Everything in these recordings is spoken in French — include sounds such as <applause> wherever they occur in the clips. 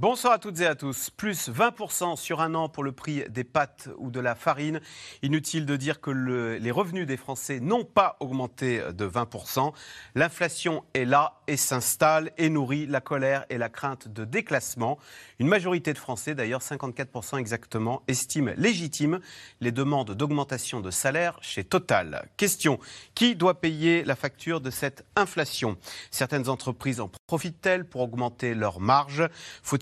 Bonsoir à toutes et à tous. Plus 20% sur un an pour le prix des pâtes ou de la farine. Inutile de dire que les revenus des Français n'ont pas augmenté de 20%. L'inflation est là et s'installe et nourrit la colère et la crainte de déclassement. Une majorité de Français, d'ailleurs 54% exactement, estiment légitime les demandes d'augmentation de salaire chez Total. Question, qui doit payer la facture de cette inflation? Certaines entreprises en profitent-elles pour augmenter leurs marges?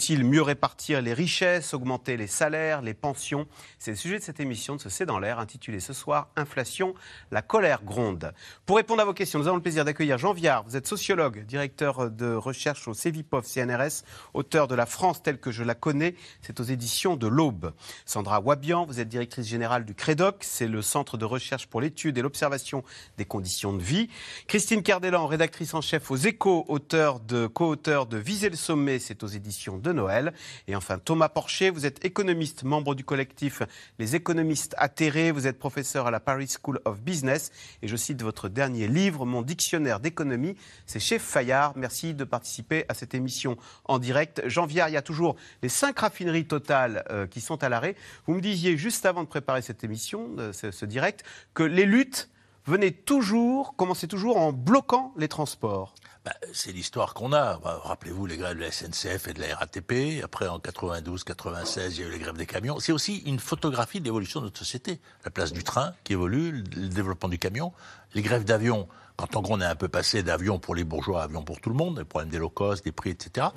Faut-il mieux répartir les richesses, augmenter les salaires, les pensions? C'est le sujet de cette émission de ce C'est dans l'air, intitulée ce soir Inflation, la colère gronde. Pour répondre à vos questions, nous avons le plaisir d'accueillir Jean Viard. Vous êtes sociologue, directeur de recherche au CEVIPOF CNRS, auteur de La France telle que je la connais, c'est aux éditions de l'Aube. Sandra Wabian, vous êtes directrice générale du CREDOC, c'est le Centre de recherche pour l'étude et l'observation des conditions de vie. Christine Cardellan, rédactrice en chef aux Échos, auteur de, co-auteur de Viser le sommet, c'est aux éditions de Noël. Et enfin Thomas Porcher, vous êtes économiste, membre du collectif Les économistes atterrés, vous êtes professeur à la Paris School of Business et je cite votre dernier livre, Mon dictionnaire d'économie, c'est chez Fayard. Merci de participer à cette émission en direct. Janvier, il y a toujours les cinq raffineries totales euh, qui sont à l'arrêt. Vous me disiez juste avant de préparer cette émission, euh, ce, direct, que les luttes venaient toujours, commençaient toujours en bloquant les transports. Bah, c'est l'histoire qu'on a. Rappelez-vous les grèves de la SNCF et de la RATP. Après, en 92, 96, il y a eu les grèves des camions. C'est aussi une photographie de l'évolution de notre société. La place du train qui évolue, le développement du camion, les grèves d'avions quand en gros on est un peu passé d'avion pour les bourgeois à avion pour tout le monde, les problèmes des low cost, des prix, etc.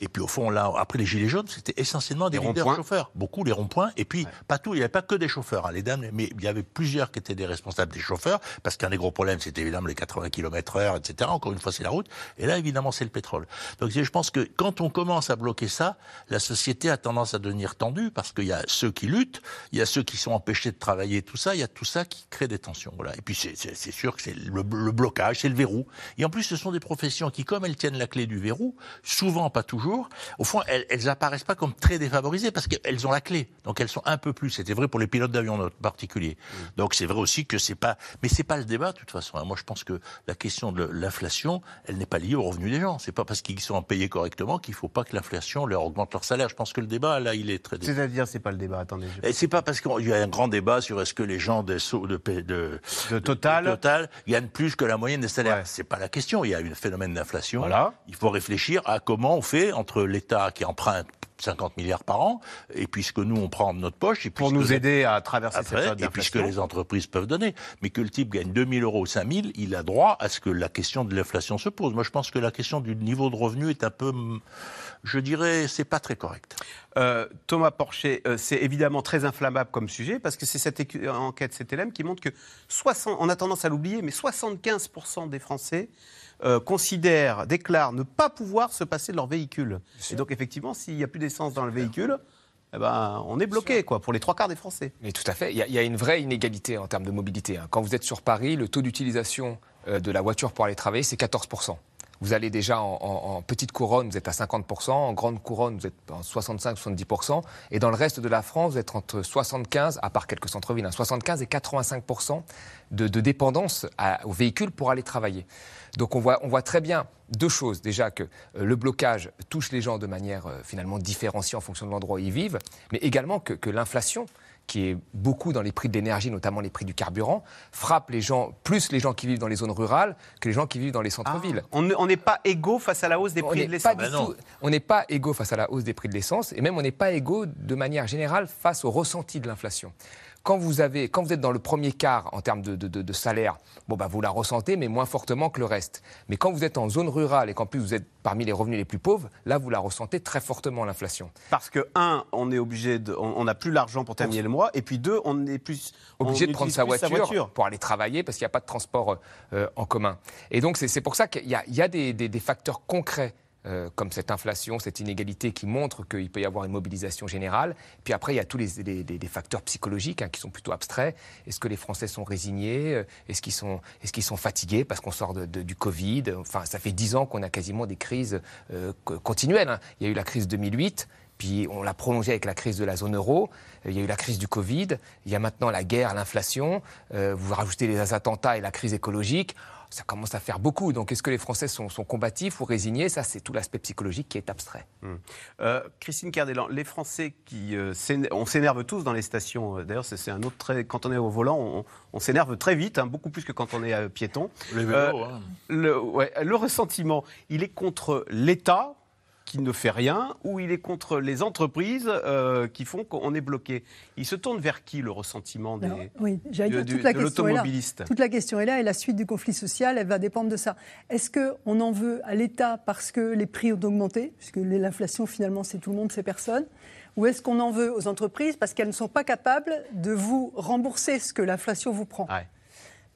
Et puis au fond, là, après les gilets jaunes, c'était essentiellement des leaders chauffeurs. Beaucoup les ronds-points. Et puis, pas tout, il n'y avait pas que des chauffeurs, hein, les dames, mais il y avait plusieurs qui étaient des responsables des chauffeurs, parce qu'un des gros problèmes, c'était évidemment les 80 km heure, etc. Encore une fois, c'est la route. Et là, évidemment, c'est le pétrole. Donc je pense que quand on commence à bloquer ça, la société a tendance à devenir tendue, parce qu'il y a ceux qui luttent, il y a ceux qui sont empêchés de travailler, tout ça, il y a tout ça qui crée des tensions. Voilà. Et puis c'est sûr que c'est le, le c'est le verrou. Et en plus, ce sont des professions qui, comme elles tiennent la clé du verrou, souvent, pas toujours, au fond, elles, elles apparaissent pas comme très défavorisées parce qu'elles ont la clé. Donc elles sont un peu plus. C'était vrai pour les pilotes d'avion en particulier. Donc c'est vrai aussi que c'est pas, mais c'est pas le débat de toute façon. Moi, je pense que la question de l'inflation, elle n'est pas liée au revenu des gens. C'est pas parce qu'ils sont payés correctement qu'il faut pas que l'inflation leur augmente leur salaire. Je pense que le débat là, il est très. C'est-à-dire, c'est pas le débat. Attendez. C'est pas parce qu'il y a un grand débat sur est-ce que les gens de, de, de, de Total, Total gagnent plus que la moyenne des salaires. C'est pas la question. Il y a un phénomène d'inflation. Voilà. Il faut réfléchir à comment on fait entre l'État qui emprunte 50 milliards par an, et puisque nous, on prend de notre poche. Et Pour nous aider à traverser cette période Et puisque les entreprises peuvent donner. Mais que le type gagne 2000 euros ou 5000, il a droit à ce que la question de l'inflation se pose. Moi, je pense que la question du niveau de revenu est un peu, je dirais, c'est pas très correct. Euh, Thomas Porcher, euh, c'est évidemment très inflammable comme sujet parce que c'est cette enquête CTLM qui montre que 60, on a tendance à l'oublier, mais 75% des Français euh, considèrent, déclarent ne pas pouvoir se passer de leur véhicule. Et donc effectivement, s'il n'y a plus d'essence dans le véhicule, eh ben, on est bloqué quoi, pour les trois quarts des Français. Mais tout à fait. Il y, a, une vraie inégalité en termes de mobilité. Hein. Quand vous êtes sur Paris, le taux d'utilisation de la voiture pour aller travailler, c'est 14%. Vous allez déjà en, petite couronne, vous êtes à 50%, en grande couronne, vous êtes en 65-70%, et dans le reste de la France, vous êtes entre 75, à part quelques centres-villes, 75 hein, et 85% de, dépendance aux véhicules pour aller travailler. Donc on voit, on voit très bien deux choses. Déjà que euh, le blocage touche les gens de manière euh, finalement différenciée en fonction de l'endroit où ils vivent, mais également que l'inflation qui est beaucoup dans les prix de l'énergie, notamment les prix du carburant, frappe les gens, plus les gens qui vivent dans les zones rurales que les gens qui vivent dans les centres-villes. Ah, on n'est pas égaux face à la hausse des prix de l'essence bah On n'est pas égaux face à la hausse des prix de l'essence, et même on n'est pas égaux de manière générale face au ressenti de l'inflation quand vous, avez, quand vous êtes dans le premier quart en termes de, salaire, bon, bah, vous la ressentez, mais moins fortement que le reste. Mais quand vous êtes en zone rurale et qu'en plus vous êtes parmi les revenus les plus pauvres, là, vous la ressentez très fortement, l'inflation. Parce que, un, on est obligé de. On n'a plus l'argent pour terminer le mois, et puis deux, on est plus. Obligé de prendre sa voiture, pour aller travailler parce qu'il n'y a pas de transport euh, en commun. Et donc, c'est pour ça qu'il y, a, des, des facteurs concrets euh, comme cette inflation, cette inégalité qui montre qu'il peut y avoir une mobilisation générale. Puis après, il y a tous les, facteurs psychologiques hein, qui sont plutôt abstraits. Est-ce que les Français sont résignés? Est-ce qu'ils sont, fatigués parce qu'on sort de, du Covid? Enfin, ça fait dix ans qu'on a quasiment des crises continuelles. Hein. Il y a eu la crise 2008. Puis on l'a prolongé avec la crise de la zone euro. Il y a eu la crise du Covid. Il y a maintenant la guerre, l'inflation. Euh, vous rajoutez les attentats et la crise écologique. Ça commence à faire beaucoup. Donc, est-ce que les Français sont, combatifs ou résignés? Ça, c'est tout l'aspect psychologique qui est abstrait. Hum. Euh, Christine Cardellan, les Français qui. Euh, on s'énerve tous dans les stations. D'ailleurs, c'est un autre trait. Quand on est au volant, on, s'énerve très vite, hein, beaucoup plus que quand on est piéton. Les vélos, hein. le, ouais, le ressentiment, il est contre l'État qui ne fait rien ou il est contre les entreprises euh, qui font qu'on est bloqué. Il se tourne vers qui le ressentiment des, oui, de, toute la l'automobiliste Toute la question est là et la suite du conflit social, elle va dépendre de ça. Est-ce qu'on en veut à l'État parce que les prix ont augmenté, puisque l'inflation finalement c'est tout le monde, c'est personne? Ou est-ce qu'on en veut aux entreprises parce qu'elles ne sont pas capables de vous rembourser ce que l'inflation vous prend?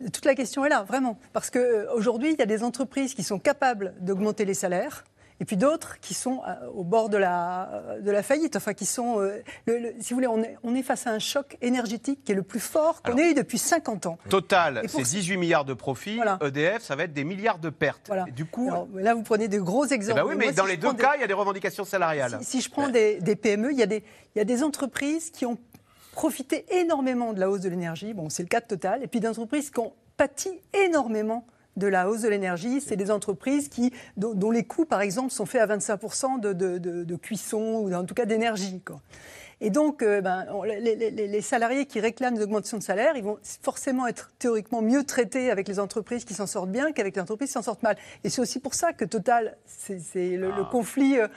Toute la question est là, vraiment. Parce qu'aujourd'hui, il y a des entreprises qui sont capables d'augmenter les salaires, et puis d'autres qui sont euh, au bord de la, de la faillite, enfin qui sont, euh, si vous voulez, on est, on est, face à un choc énergétique qui est le plus fort qu'on ait eu depuis 50 ans. Total, c'est 18 milliards de profits, EDF, ça va être des milliards de pertes. du coup... là, vous prenez de gros exemples. Eh ben oui, mais, dans les deux cas, il y a des revendications salariales. Si, je prends des, des, PME, il y, a des, il y a des entreprises qui ont profité énormément de la hausse de l'énergie, bon, c'est le cas de Total, et puis des entreprises qui ont pâti énormément de la hausse de l'énergie. C'est des entreprises qui, dont, les coûts, par exemple, sont faits à 25% de, cuisson ou en tout cas d'énergie. Et donc, euh, ben, les, salariés qui réclament des augmentations de salaire, ils vont forcément être théoriquement mieux traités avec les entreprises qui s'en sortent bien qu'avec les entreprises qui s'en sortent mal. Et c'est aussi pour ça que Total, c'est le, ah. conflit. Euh,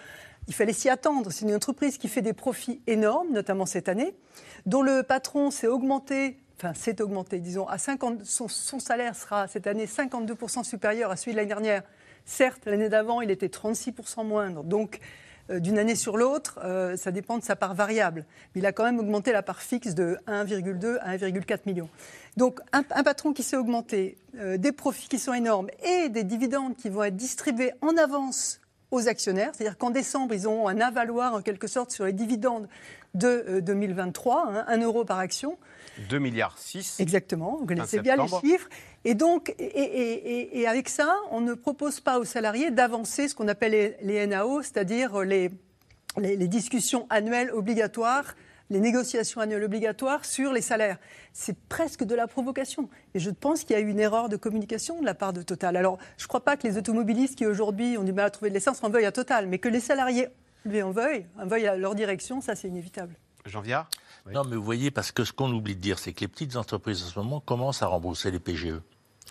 il fallait s'y attendre. C'est une entreprise qui fait des profits énormes, notamment cette année, dont le patron s'est augmenté enfin s'est augmenté, disons, à 50, son, salaire sera cette année 52% supérieur à celui de l'année dernière. Certes, l'année d'avant, il était 36% moindre. Donc, euh, d'une année sur l'autre, euh, ça dépend de sa part variable. Mais il a quand même augmenté la part fixe de 1,2 à 1,4 million. Donc, un, patron qui s'est augmenté, euh, des profits qui sont énormes et des dividendes qui vont être distribués en avance aux actionnaires, c'est-à-dire qu'en décembre, ils ont un avaloir en quelque sorte sur les dividendes de 2023, hein, 1 euro par action. 2 milliards 6. Exactement, vous connaissez bien les chiffres. Et donc, et, avec ça, on ne propose pas aux salariés d'avancer ce qu'on appelle les, NAO, c'est-à-dire les, les, discussions annuelles obligatoires, les négociations annuelles obligatoires sur les salaires. C'est presque de la provocation. Et je pense qu'il y a eu une erreur de communication de la part de Total. Alors, je ne crois pas que les automobilistes qui aujourd'hui ont du mal à trouver de l'essence en veuillent à Total, mais que les salariés lui en veuillent, en veuillent à leur direction, ça c'est inévitable. Jean Viard? Non, mais vous voyez, parce que ce qu'on oublie de dire, c'est que les petites entreprises en ce moment commencent à rembourser les PGE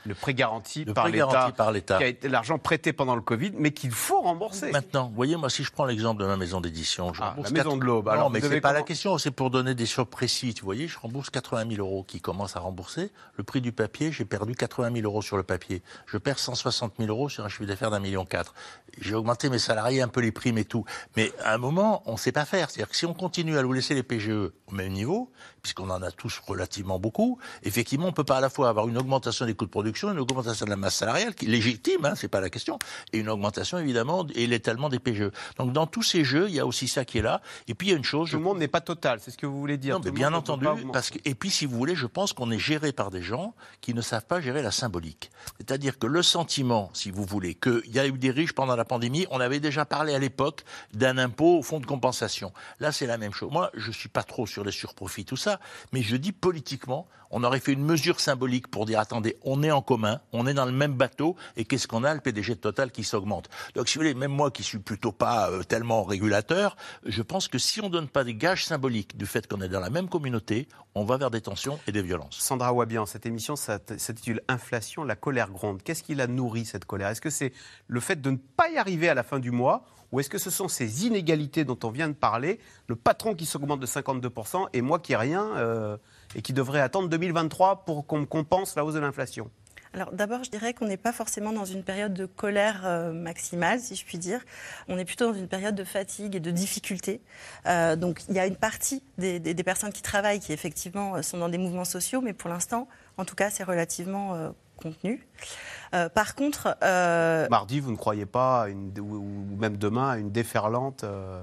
le prêt garanti par l'État, qui a été l'argent prêté pendant le Covid, mais qu'il faut rembourser. Maintenant, vous voyez, moi, si je prends l'exemple de ma maison d'édition, je ah, rembourse la maison de l'Aube. Non, mais c'est pas la question, c'est pour donner des chiffres précis. Vous voyez, je rembourse 80 000 euros qui commencent à rembourser. Le prix du papier, j'ai perdu 80 000 euros sur le papier. Je perds 160 000 euros sur un chiffre d'affaires d'un million quatre. J'ai augmenté mes salariés, un peu les primes et tout. Mais à un moment, on ne sait pas faire. C'est-à-dire que si on continue à nous laisser les PGE au même niveau, puisqu'on en a tous relativement beaucoup, effectivement, on ne peut pas à la fois avoir une augmentation des coûts de production une augmentation de la masse salariale, qui est légitime, hein, c'est pas la question, et une augmentation évidemment et l'étalement des PGE. Donc dans tous ces jeux, il y a aussi ça qui est là. Et puis il y a une chose. Tout le monde n'est pas total, c'est ce que vous voulez dire. Non, mais bien entendu, parce que et puis si vous voulez, je pense qu'on est géré par des gens qui ne savent pas gérer la symbolique. C'est-à-dire que le sentiment, si vous voulez, qu'il y a eu des riches pendant la pandémie, on avait déjà parlé à l'époque d'un impôt au fonds de compensation. Là, c'est la même chose. Moi, je suis pas trop sur les surprofits, tout ça, mais je dis politiquement, on aurait fait une mesure symbolique pour dire attendez, on est en commun, on est dans le même bateau, et qu'est-ce qu'on a? Le PDG de Total qui s'augmente. Donc, si vous voulez, même moi qui suis plutôt pas euh, tellement régulateur, je pense que si on donne pas des gages symboliques du fait qu'on est dans la même communauté, on va vers des tensions et des violences. Sandra Wabian, cette émission s'intitule Inflation, la colère gronde. Qu'est-ce qui la nourrit, cette colère? Est-ce que c'est le fait de ne pas y arriver à la fin du mois ou est-ce que ce sont ces inégalités dont on vient de parler, le patron qui s'augmente de 52% et moi qui n'ai rien euh, et qui devrait attendre 2023 pour qu'on compense la hausse de l'inflation alors d'abord, je dirais qu'on n'est pas forcément dans une période de colère euh, maximale, si je puis dire. On est plutôt dans une période de fatigue et de difficulté. Euh, donc il y a une partie des, personnes qui travaillent qui effectivement sont dans des mouvements sociaux, mais pour l'instant, en tout cas, c'est relativement contenu. Euh, par contre, euh, Mardi, vous ne croyez pas, une, ou, ou même demain, à une déferlante euh,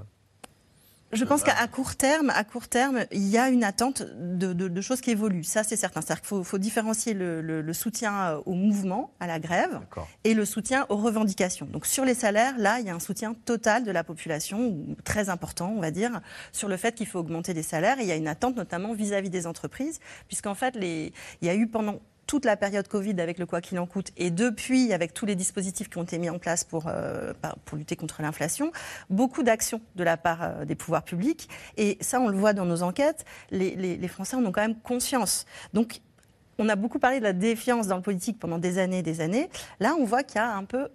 je pense qu'à court terme, à court terme, il y a une attente de, de- de choses qui évoluent. Ça, c'est certain. C'est-à-dire qu'il faut, faut différencier le, le- le soutien euh, au mouvement, à la grève, et le soutien aux revendications. Donc sur les salaires, là, il y a un soutien total de la population, très important, on va dire, sur le fait qu'il faut augmenter les salaires. Et il y a une attente notamment vis-à-vis des entreprises, puisqu'en fait, les, il y a eu pendant toute la période Covid avec le quoi qu'il en coûte et depuis avec tous les dispositifs qui ont été mis en place pour, euh, pour lutter contre l'inflation, beaucoup d'actions de la part euh, des pouvoirs publics. Et ça, on le voit dans nos enquêtes, les- les Français en ont quand même conscience. Donc, on a beaucoup parlé de la défiance dans le politique pendant des années et des années. Là, on voit qu'il y a un peu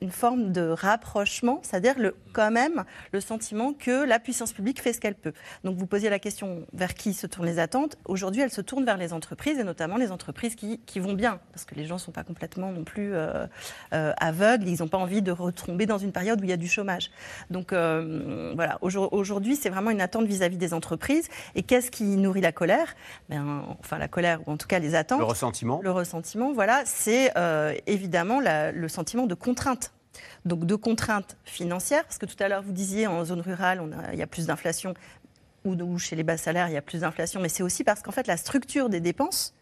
une forme de rapprochement, c'est-à-dire le, quand même le sentiment que la puissance publique fait ce qu'elle peut. Donc vous posiez la question vers qui se tournent les attentes. Aujourd'hui, elles se tournent vers les entreprises et notamment les entreprises qui, qui vont bien, parce que les gens ne sont pas complètement non plus euh, euh, aveugles, ils n'ont pas envie de retomber dans une période où il y a du chômage. Donc euh, voilà, Aujourd- aujourd'hui, c'est vraiment une attente vis-à-vis des entreprises. Et qu'est-ce qui nourrit la colère? Ben, Enfin, la colère, ou en tout cas les attentes. Le ressentiment Le ressentiment, voilà, c'est évidemment la- le sentiment de contrainte. Donc de contraintes financières, parce que tout à l'heure vous disiez en zone rurale, il y a plus d'inflation, ou, ou chez les bas salaires, il y a plus d'inflation, mais c'est aussi parce qu'en fait la structure des dépenses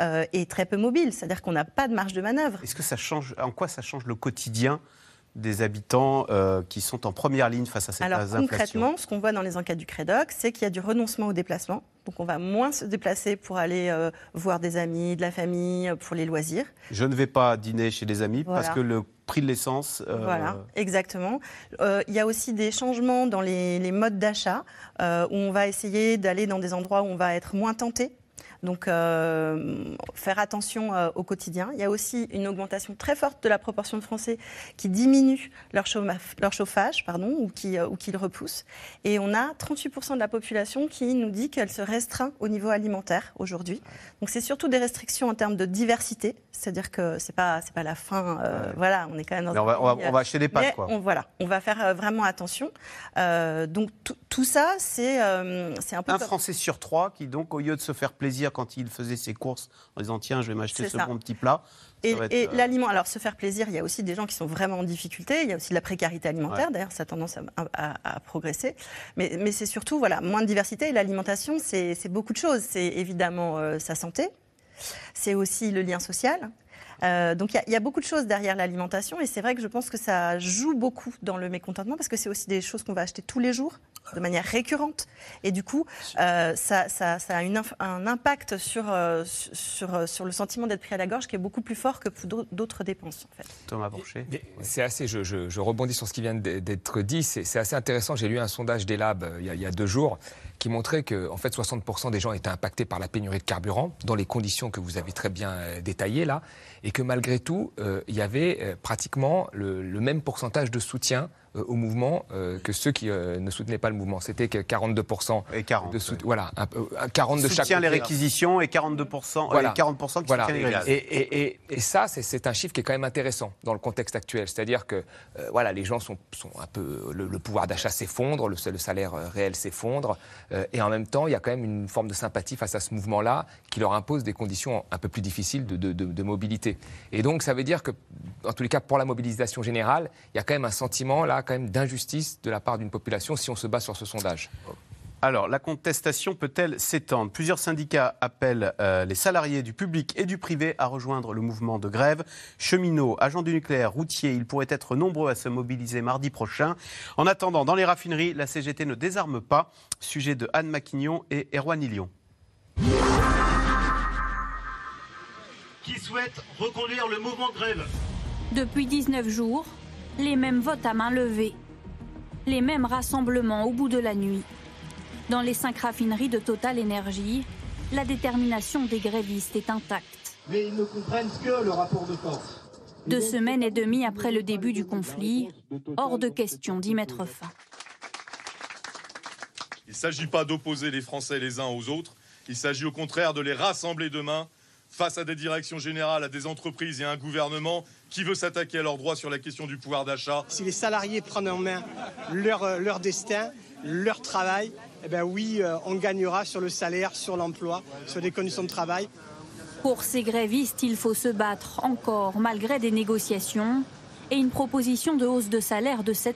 euh, est très peu mobile, c'est-à-dire qu'on n'a pas de marge de manœuvre. Est-ce que ça change, en quoi ça change le quotidien des habitants euh, qui sont en première ligne face à cette Alors inflation concrètement, ce qu'on voit dans les enquêtes du Crédoc, c'est qu'il y a du renoncement au déplacement. Donc on va moins se déplacer pour aller euh, voir des amis, de la famille, euh, pour les loisirs. Je ne vais pas dîner chez des amis Voilà. parce que le prix de l'essence. euh, Voilà, exactement. Euh, il y a aussi des changements dans les, les modes d'achat, euh, où on va essayer d'aller dans des endroits où on va être moins tenté. Donc, euh, faire attention euh, au quotidien. Il y a aussi une augmentation très forte de la proportion de Français qui diminuent leur, chauffa- leur chauffage pardon, ou qui, euh, ou qui le repoussent. Et on a 38% de la population qui nous dit qu'elle se restreint au niveau alimentaire aujourd'hui. Donc, c'est surtout des restrictions en termes de diversité, c'est-à-dire que c'est pas c'est pas la fin. euh, Voilà, on est quand même dans mais on un va, on va- on va acheter des pâtes, mais quoi. on, voilà, on va faire euh, vraiment attention. Euh, donc tout- ça, c'est euh, c'est un peu. Un Français sur trois qui, donc, au lieu de se faire plaisir quand il faisait ses courses en disant tiens, je vais m'acheter ce ça. bon petit plat. ça Et, euh, l'aliment, alors se faire plaisir, il y a aussi des gens qui sont vraiment en difficulté, il y a aussi de la précarité alimentaire, Ouais. d'ailleurs ça a tendance à, à- à progresser, mais, mais c'est surtout voilà, moins de diversité et l'alimentation c'est beaucoup de choses, c'est évidemment euh, sa santé, c'est aussi le lien social. Euh, donc il y a- il y, a beaucoup de choses derrière l'alimentation et c'est vrai que je pense que ça joue beaucoup dans le mécontentement parce que c'est aussi des choses qu'on va acheter tous les jours de manière récurrente et du coup euh, ça, ça- ça a une un impact sur, euh, sur, euh, sur le sentiment d'être pris à la gorge qui est beaucoup plus fort que pour d'au- d'autres dépenses en fait. Thomas Porcher. Mais C'est assez, je, je- je rebondis sur ce qui vient d'être dit, c'est assez intéressant. J'ai lu un sondage des labs il y a, il y a deux jours qui montrait que en fait, 60% des gens étaient impactés par la pénurie de carburant dans les conditions que vous avez très bien euh, détaillées là, et que malgré tout, euh, il y avait euh, pratiquement le, le même pourcentage de soutien euh, au mouvement que ceux qui ne soutenaient pas le mouvement. C'était que 42% Et 40. de soutien. Voilà, un un 40 de chaque les réquisitions et 42%, Voilà. et 40% qui Voilà. soutiennent les grévistes. Et, et- et- et ça, c'est- un chiffre qui est quand même intéressant dans le contexte actuel. C'est-à-dire que voilà, les gens sont, sont un peu. Le, le pouvoir d'achat s'effondre, le, le salaire réel s'effondre. Euh, et en même temps, il y a quand même une forme de sympathie face à ce mouvement-là qui leur impose des conditions un peu plus difficiles de, de- de- mobilité. Et donc, ça veut dire que, en tous les cas, pour la mobilisation générale, il y a quand même un sentiment là, quand même d'injustice de la part d'une population si on se base sur ce sondage. Alors, la contestation peut-elle s'étendre? Plusieurs syndicats appellent euh, les salariés du public et du privé à rejoindre le mouvement de grève. Cheminots, agents du nucléaire, routiers, ils pourraient être nombreux à se mobiliser mardi prochain. En attendant, dans les raffineries, la CGT ne désarme pas. Sujet de Anne Maquignon et Erwan Ilion. qui souhaite reconduire le mouvement de grève? Depuis 19 jours, les mêmes votes à main levée. Les mêmes rassemblements au bout de la nuit. Dans les cinq raffineries de Total Énergie, la détermination des grévistes est intacte. Mais ils ne comprennent que le rapport de force. Deux semaines et demie après le début du conflit, hors de question d'y mettre fin. Il ne s'agit pas d'opposer les Français les uns aux autres, il s'agit au contraire de les rassembler demain face à des directions générales, à des entreprises et à un gouvernement qui veut s'attaquer à leurs droits sur la question du pouvoir d'achat. Si les salariés prennent en main leur, euh, leur destin, leur travail, eh ben oui, euh, on gagnera sur le salaire, sur l'emploi, sur les conditions de travail. Pour ces grévistes, il faut se battre encore malgré des négociations et une proposition de hausse de salaire de 7%.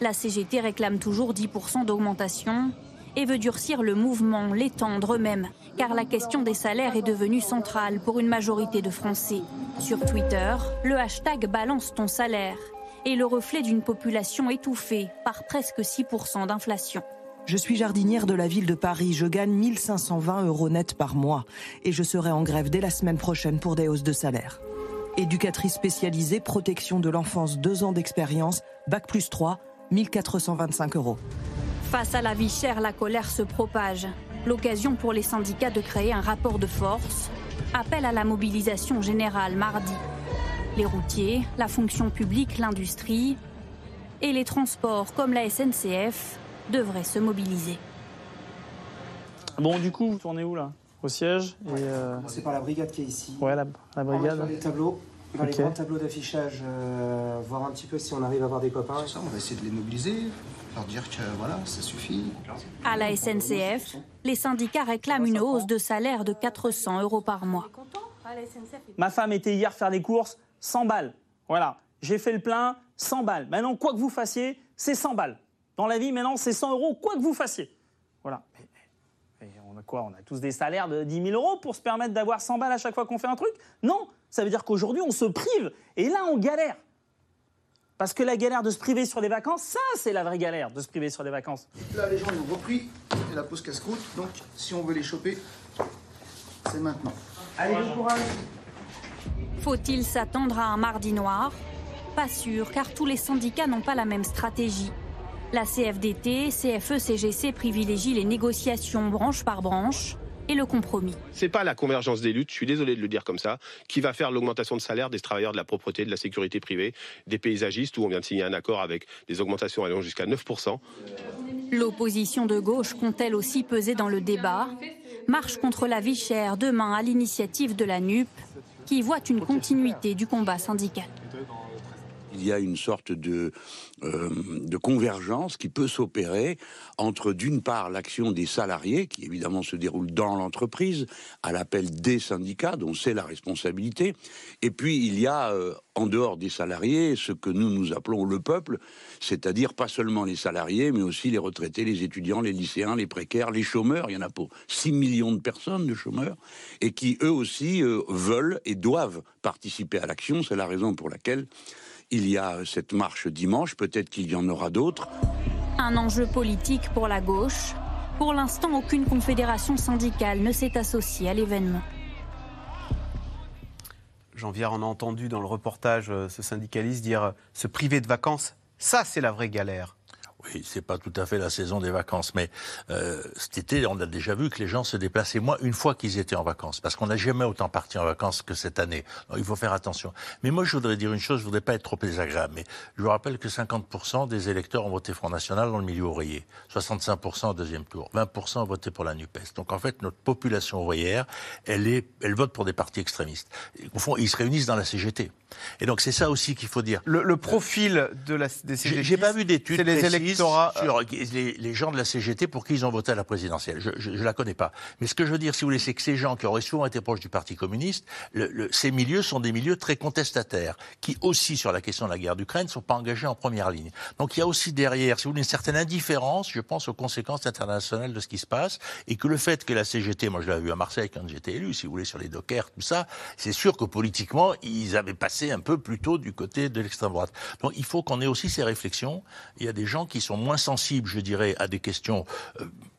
La CGT réclame toujours 10% d'augmentation et veut durcir le mouvement, l'étendre même, car la question des salaires est devenue centrale pour une majorité de Français. Sur Twitter, le hashtag balance ton salaire est le reflet d'une population étouffée par presque 6% d'inflation. Je suis jardinière de la ville de Paris. Je gagne 1520 euros net par mois et je serai en grève dès la semaine prochaine pour des hausses de salaire. Éducatrice spécialisée, protection de l'enfance, deux ans d'expérience, bac plus 3, 1425 euros. Face à la vie chère, la colère se propage. L'occasion pour les syndicats de créer un rapport de force. Appel à la mobilisation générale mardi. Les routiers, la fonction publique, l'industrie et les transports comme la SNCF devraient se mobiliser. Bon, du coup, vous tournez où là? Au siège et euh, C'est par la brigade qui est ici. Ouais, la, la On va brigade. dans les tableaux, les grands tableaux d'affichage, euh, voir un petit peu si on arrive à avoir des copains. Ça, on va essayer de les mobiliser, leur dire que voilà, ça suffit. À la SNCF, les syndicats réclament une hausse de salaire de 400 euros par mois. Ma femme était hier faire des courses, 100 balles. Voilà. J'ai fait le plein, 100 balles. Maintenant, quoi que vous fassiez, c'est 100 balles. Dans la vie, maintenant, c'est 100 euros, quoi que vous fassiez. Voilà. Mais- mais- mais on a quoi? On a tous des salaires de 10 000 euros pour se permettre d'avoir 100 balles à chaque fois qu'on fait un truc? Non Ça veut dire qu'aujourd'hui, on se prive. Et là, on galère. Parce que la galère de se priver sur les vacances, ça, c'est la vraie galère de se priver sur les vacances. Là, les gens ils ont repris et la pause casse-croûte, donc si on veut les choper, c'est maintenant. Allez, bon courage Faut-il s'attendre à un mardi noir? Pas sûr, car tous les syndicats n'ont pas la même stratégie. La CFDT, CFE, CGC privilégient les négociations branche par branche et le compromis. C'est pas la convergence des luttes, je suis désolé de le dire comme ça, qui va faire l'augmentation de salaire des travailleurs de la propreté, de la sécurité privée, des paysagistes, où on vient de signer un accord avec des augmentations allant jusqu'à 9%. L'opposition de gauche compte-t-elle aussi peser dans le débat? Marche contre la vie chère demain à l'initiative de la NUP, qui voit une continuité du combat syndical. Il y a une sorte de, euh, de convergence qui peut s'opérer entre, d'une part, l'action des salariés, qui évidemment se déroule dans l'entreprise, à l'appel des syndicats, dont c'est la responsabilité, et puis il y a, euh, en dehors des salariés, ce que nous nous appelons le peuple, c'est-à-dire pas seulement les salariés, mais aussi les retraités, les étudiants, les lycéens, les précaires, les chômeurs, il y en a pour 6 millions de personnes de chômeurs, et qui eux aussi euh, veulent et doivent participer à l'action, c'est la raison pour laquelle il y a cette marche dimanche, peut-être qu'il y en aura d'autres. Un enjeu politique pour la gauche. Pour l'instant, aucune confédération syndicale ne s'est associée à l'événement. Jean Viard, on a entendu dans le reportage euh, ce syndicaliste dire euh, se priver de vacances, ça c'est la vraie galère. Oui, c'est pas tout à fait la saison des vacances, mais euh, cet été, on a déjà vu que les gens se déplaçaient moins une fois qu'ils étaient en vacances, parce qu'on n'a jamais autant parti en vacances que cette année. Donc, il faut faire attention. Mais moi, je voudrais dire une chose, je voudrais pas être trop désagréable, mais je vous rappelle que 50% des électeurs ont voté Front National dans le milieu ouvrier, 65% au deuxième tour, 20% ont voté pour la NUPES. Donc en fait, notre population ouvrière, elle est, elle vote pour des partis extrémistes. Au fond, ils se réunissent dans la CGT. Et donc c'est ça aussi qu'il faut dire. Le, le profil de la, des CGT, j'ai pas vu d'études sur les, les gens de la CGT pour qui ils ont voté à la présidentielle. Je, je, je la connais pas. Mais ce que je veux dire, si vous voulez, c'est que ces gens qui auraient souvent été proches du Parti communiste, le, le, ces milieux sont des milieux très contestataires, qui aussi, sur la question de la guerre d'Ukraine, ne sont pas engagés en première ligne. Donc il y a aussi derrière, si vous voulez, une certaine indifférence, je pense, aux conséquences internationales de ce qui se passe, et que le fait que la CGT, moi je l'avais vu à Marseille quand j'étais élu, si vous voulez, sur les dockers, tout ça, c'est sûr que politiquement, ils avaient passé un peu plutôt du côté de l'extrême droite. Donc il faut qu'on ait aussi ces réflexions. Il y a des gens qui sont moins sensibles, je dirais, à des questions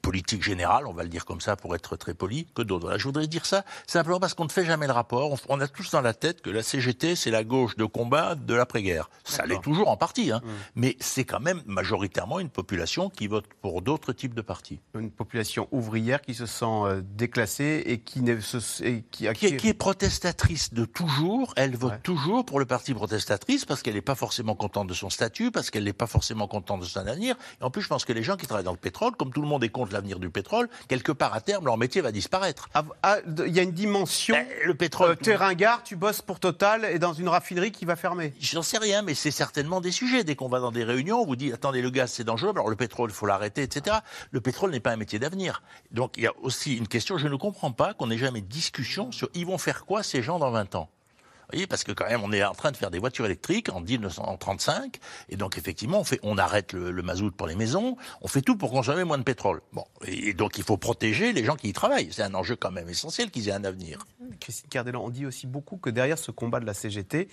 politiques générales, on va le dire comme ça pour être très poli, que d'autres. Voilà, je voudrais dire ça simplement parce qu'on ne fait jamais le rapport. On, a tous dans la tête que la CGT, c'est la gauche de combat de l'après-guerre. Ça l'est toujours en partie, hein. mais c'est quand même majoritairement une population qui vote pour d'autres types de partis. Une population ouvrière qui se sent euh, déclassée et qui, ne se, et qui, qui, est, qui est protestatrice de toujours, elle vote Ouais. toujours pour le parti protestatrice parce qu'elle n'est pas forcément contente de son statut, parce qu'elle n'est pas forcément contente de son avenir. Et en plus, je pense que les gens qui travaillent dans le pétrole, comme tout le monde est contre l'avenir du pétrole, quelque part à terme, leur métier va disparaître. Ah, ah, Il y a une dimension. Ben, le pétrole. Euh, t'es ringard, tu bosses pour Total et dans une raffinerie qui va fermer. J'en sais rien, mais c'est certainement des sujets. Dès qu'on va dans des réunions, on vous dit attendez, le gaz c'est dangereux, alors le pétrole il faut l'arrêter, etc. Le pétrole n'est pas un métier d'avenir. Donc il y a aussi une question, je ne comprends pas qu'on n'ait jamais de discussion sur ils vont faire quoi ces gens dans 20 ans? Parce que quand même, on est en train de faire des voitures électriques en 1935, et donc effectivement, on, fait, on arrête le, le mazout pour les maisons, on fait tout pour consommer moins de pétrole. Bon, et donc il faut protéger les gens qui y travaillent. C'est un enjeu quand même essentiel qu'ils aient un avenir. Christine Cardellan, on dit aussi beaucoup que derrière ce combat de la CGT,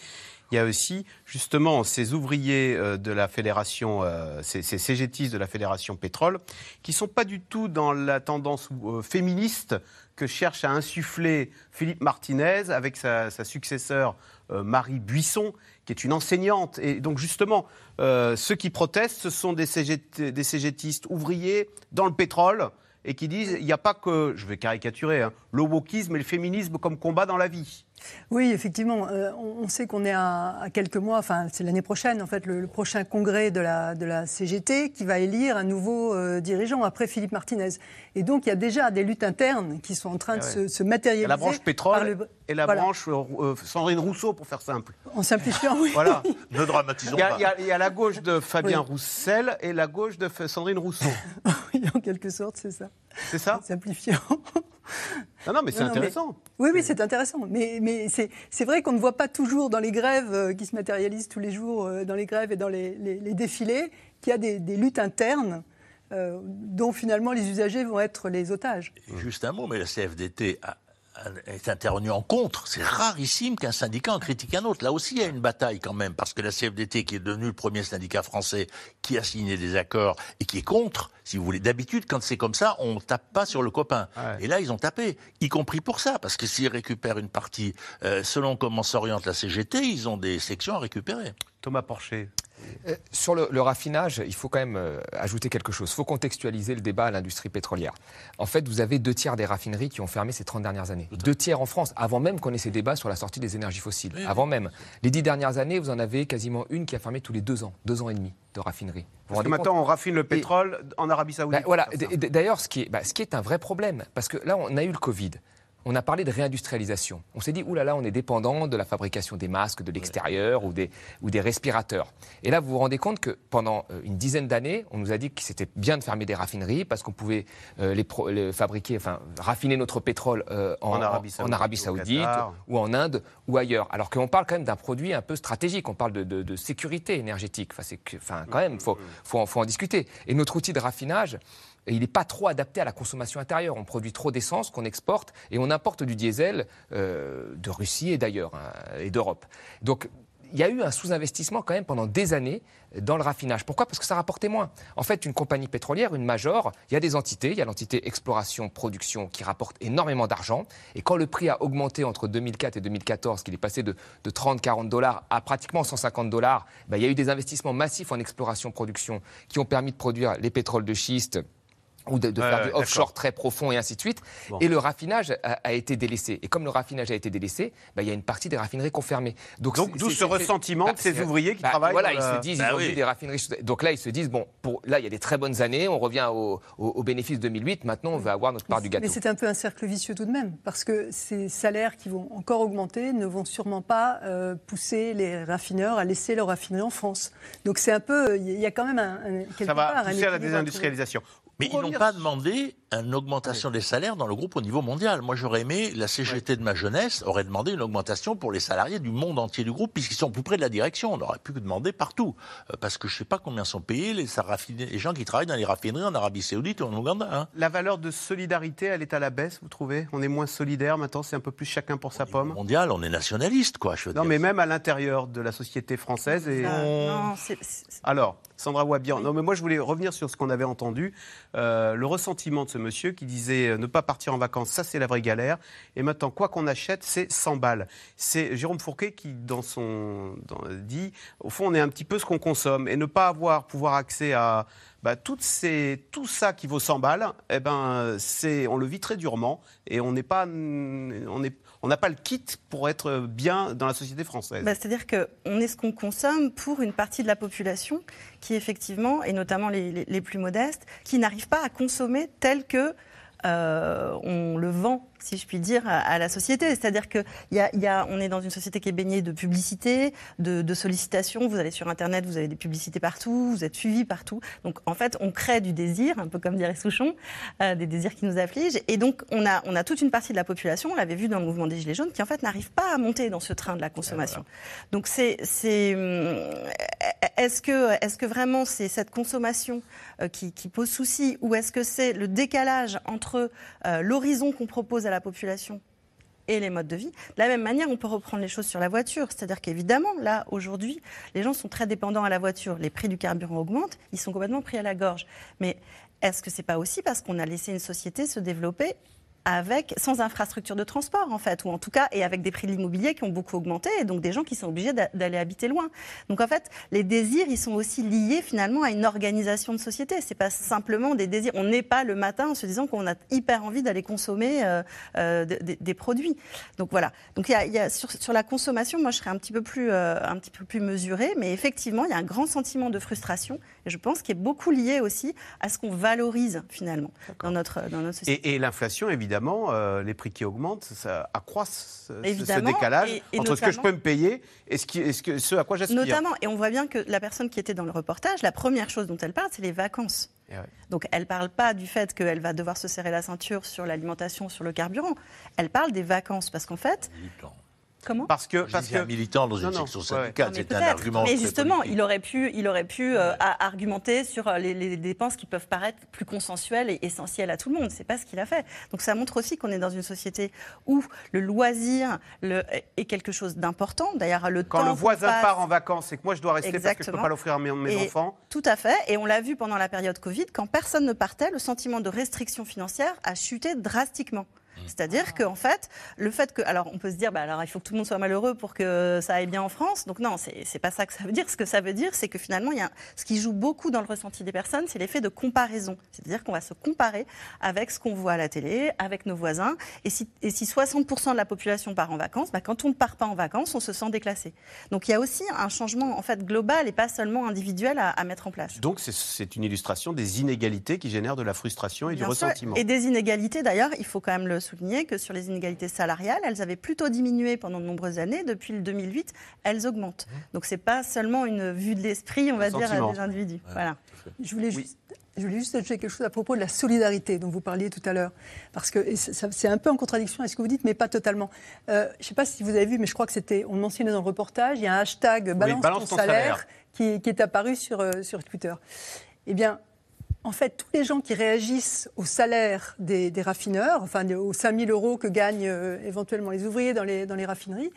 il y a aussi justement ces ouvriers euh, de la fédération, euh, ces, ces CGTistes de la fédération pétrole, qui sont pas du tout dans la tendance euh, féministe que cherche à insuffler Philippe Martinez avec sa, sa successeur euh, Marie Buisson, qui est une enseignante. Et donc justement, euh, ceux qui protestent, ce sont des, CGT, CGTistes ouvriers dans le pétrole et qui disent il n'y a pas que, je vais caricaturer, hein, le wokisme et le féminisme comme combat dans la vie. Oui, effectivement. euh, on, on sait qu'on est à, à quelques mois, enfin c'est l'année prochaine en fait, le, le prochain congrès de la, de la CGT qui va élire un nouveau euh, dirigeant après Philippe Martinez. Et donc il y a déjà des luttes internes qui sont en train de Ah ouais. se, se Il y matérialiser. a la branche pétrole le- et la Voilà. branche euh, Sandrine Rousseau, pour faire simple. En simplifiant, oui. Voilà. <laughs> Ne dramatisons y, pas. il y a- il y a la gauche de Fabien Oui. Roussel et la gauche de Sandrine Rousseau. <laughs> Oui, en quelque sorte, c'est ça. C'est ça Simplifiant. Non, non, mais c'est intéressant. Oui, oui, c'est intéressant. Mais, mais c'est c'est vrai qu'on ne voit pas toujours dans les grèves euh, qui se matérialisent tous les jours, euh, dans les grèves et dans les, défilés, qu'il y a des, luttes internes euh, dont finalement les usagers vont être les otages. Juste un mot, mais la CFDT a- est intervenue en contre. C'est rarissime qu'un syndicat en critique un autre. Là aussi, il y a une bataille quand même, parce que la CFDT, qui est devenue le premier syndicat français qui a signé des accords et qui est contre, si vous voulez, d'habitude, quand c'est comme ça, on tape pas sur le copain. Et là, ils ont tapé, y compris pour ça, parce que s'ils récupèrent une partie, euh, selon comment s'oriente la CGT, ils ont des sections à récupérer. Thomas Porcher. Euh, Sur le, le raffinage, il faut quand même euh, ajouter quelque chose. Il faut contextualiser le débat à l'industrie pétrolière. En fait, vous avez deux tiers des raffineries qui ont fermé ces 30 dernières années. Deux tiers en France, avant même qu'on ait ces débats sur la sortie des énergies fossiles. avant même. Les dix dernières années, vous en avez quasiment une qui a fermé tous les deux ans, deux ans et demi de raffinerie. Vous Parce que maintenant, on raffine le pétrole en Arabie Saoudite. Bah, voilà. D'ailleurs, ce, qui est- bah, ce qui est un vrai problème, parce que là, on a eu le Covid. On a parlé de réindustrialisation. On s'est dit, oulala, on est dépendant de la fabrication des masques de l'extérieur ou des, ou des respirateurs. Et là, vous vous rendez compte que pendant euh, une dizaine d'années, on nous a dit que c'était bien de fermer des raffineries parce qu'on pouvait euh, les, pro- les fabriquer, enfin, raffiner notre pétrole euh, en, En Arabie en Saoudite, Arabie ou en Inde ou ailleurs. Alors qu'on parle quand même d'un produit un peu stratégique. On parle de, de- de sécurité énergétique. Enfin, quand même, faut, faut, en- faut en discuter. Et notre outil de raffinage, il n'est pas trop adapté à la consommation intérieure. On produit trop d'essence qu'on exporte et on importe du diesel euh, de Russie et d'ailleurs hein, et d'Europe. Donc il y a eu un sous-investissement quand même pendant des années dans le raffinage. Pourquoi? Parce que ça rapportait moins. En fait, une compagnie pétrolière, une major, il y a des entités. Il y a l'entité exploration-production qui rapporte énormément d'argent. Et quand le prix a augmenté entre 2004 et 2014, qu'il est passé de, de 30-40 dollars à pratiquement 150 dollars, ben, il y a eu des investissements massifs en exploration-production qui ont permis de produire les pétroles de schiste ou de, de Ouais, faire ouais, du offshore très profond et ainsi de suite. Bon. Et le raffinage a, a été délaissé. Et comme le raffinage a été délaissé, bah, il y a une partie des raffineries qu'on fermé. Donc, c'est- d'où ce ressentiment bah, de ces ouvriers qui bah, travaillent Voilà, dans ils la- se disent, Bah ils ont oui. vu des raffineries. Donc là, ils se disent, bon, pour, là, il y a des très bonnes années, on revient au, au, au bénéfice 2008, maintenant, on va avoir notre part du gâteau. Mais c'est un peu un cercle vicieux tout de même, parce que ces salaires qui vont encore augmenter ne vont sûrement pas euh, pousser les raffineurs à laisser leur raffinerie en France. Donc c'est un peu, il y a quand même un, un- quelque Ça va part pousser à la désindustrialisation. Mais ils n'ont pas demandé une augmentation des salaires dans le groupe au niveau mondial. Moi, j'aurais aimé, la CGT de ma jeunesse aurait demandé une augmentation pour les salariés du monde entier du groupe, puisqu'ils sont plus près de la direction. On aurait pu demander partout. Euh, Parce que je ne sais pas combien sont payés les, gens qui travaillent dans les raffineries en Arabie Saoudite ou en Ouganda. hein. La valeur de solidarité, elle est à la baisse, vous trouvez? On est moins solidaire maintenant, c'est un peu plus chacun pour sa pomme Mondial, on est nationaliste, quoi. Je veux Non, dire. mais même à l'intérieur de la société française. Et... Non, c'est- c'est- Alors, Sandra Wabian, non, mais moi je voulais revenir sur ce qu'on avait entendu, euh, le ressentiment de ce monsieur qui disait euh, ne pas partir en vacances, ça c'est la vraie galère. Et maintenant, quoi qu'on achète, c'est 100 balles. C'est Jérôme Fourquet qui, dans son, dit, au fond, on est un petit peu ce qu'on consomme et ne pas avoir pouvoir accès à bah, toutes ces, tout ça qui vaut 100 balles, eh ben, on le vit très durement et on n'est pas, on n'a pas le kit pour être bien dans la société française. Bah, C'est-à-dire qu'on est ce qu'on consomme pour une partie de la population qui, effectivement, et notamment les, les- plus modestes, qui n'arrivent pas à consommer tel que euh, on le vend, si je puis dire, à, la société. C'est-à-dire que y a, il y a- on est dans une société qui est baignée de publicité, de, de sollicitations. Vous allez sur Internet, vous avez des publicités partout, vous êtes suivi partout. Donc, en fait, on crée du désir, un peu comme dirait Souchon, euh, des désirs qui nous affligent. Et donc, on a, on a toute une partie de la population, on l'avait vu dans le mouvement des Gilets jaunes, qui en fait n'arrive pas à monter dans ce train de la consommation. Donc, c'est, c'est, hum, est-ce que, est-ce que vraiment c'est cette consommation euh, qui, qui pose souci, ou est-ce que c'est le décalage entre euh, l'horizon qu'on propose à la population et les modes de vie. De la même manière, on peut reprendre les choses sur la voiture. C'est-à-dire qu'évidemment, là, aujourd'hui, les gens sont très dépendants à la voiture. Les prix du carburant augmentent, ils sont complètement pris à la gorge. Mais est-ce que c'est pas aussi parce qu'on a laissé une société se développer avec, sans infrastructure de transport, en fait, ou en tout cas, et avec des prix de l'immobilier qui ont beaucoup augmenté, et donc des gens qui sont obligés d'a- d'aller habiter loin. Donc en fait, les désirs, ils sont aussi liés finalement à une organisation de société. C'est pas simplement des désirs. On n'est pas le matin en se disant qu'on a hyper envie d'aller consommer euh, euh, de- de- des produits. Donc voilà. Donc sur la consommation, moi je serais un petit peu plus, euh, un petit peu plus mesurée, mais effectivement, il y a un grand sentiment de frustration, et je pense qu'il est beaucoup lié aussi à ce qu'on valorise finalement dans notre, dans notre société. Et, et l'inflation, évidemment, euh, les prix qui augmentent, ça accroisse ce, décalage et- et entre ce que je peux me payer et ce, qui, et ce, que, ce à quoi j'aspire. Notamment, et on voit bien que la personne qui était dans le reportage, la première chose dont elle parle, c'est les vacances. Ouais. Donc elle ne parle pas du fait qu'elle va devoir se serrer la ceinture sur l'alimentation, sur le carburant. Elle parle des vacances parce qu'en fait... Comment Parce que, parce un militant dans une Non, section syndicale, c'est un argument Mais justement, il aurait pu, il aurait pu euh, argumenter sur euh, les, les dépenses qui peuvent paraître plus consensuelles et essentielles à tout le monde. C'est pas ce qu'il a fait. Donc ça montre aussi qu'on est dans une société où le loisir le, est quelque chose d'important. D'ailleurs, le quand temps le voisin passe- part en vacances et que moi je dois rester parce que je ne peux pas l'offrir à mes, mes Et enfants, Tout à fait. Et on l'a vu pendant la période Covid, quand personne ne partait, le sentiment de restriction financière a chuté drastiquement. C'est-à-dire qu'en fait, le fait que. Alors, on peut se dire, bah, alors, il faut que tout le monde soit malheureux pour que ça aille bien en France. Donc, non, c'est pas ça que ça veut dire. Ce que ça veut dire, c'est que finalement, il y a, ce qui joue beaucoup dans le ressenti des personnes, c'est l'effet de comparaison. C'est-à-dire qu'on va se comparer avec ce qu'on voit à la télé, avec nos voisins. Et si, et si 60% de la population part en vacances, bah, quand on ne part pas en vacances, on se sent déclassé. Donc, il y a aussi un changement, en fait, global et pas seulement individuel à, à mettre en place. donc c'est- une illustration des inégalités qui génèrent de la frustration et du sûr. ressentiment. Et des inégalités, d'ailleurs, il faut quand même le souligner que sur les inégalités salariales, elles avaient plutôt diminué pendant de nombreuses années. Depuis le 2008, elles augmentent. Donc c'est pas seulement une vue de l'esprit, on va dire, sentiment. des individus. Voilà. Je voulais, juste, je voulais juste ajouter quelque chose à propos de la solidarité dont vous parliez tout à l'heure. Parce que c'est un peu en contradiction avec ce que vous dites, mais pas totalement. Euh, je ne sais pas si vous avez vu, mais je crois que c'était, on le mentionnait dans le reportage, il y a un hashtag balance, balance ton, ton salaire, salaire. Qui, qui est apparu sur, euh, sur Twitter. Eh bien, en fait, tous les gens qui réagissent au salaire des, raffineurs, enfin aux 5 000 euros que gagnent euh, éventuellement les ouvriers dans les raffineries,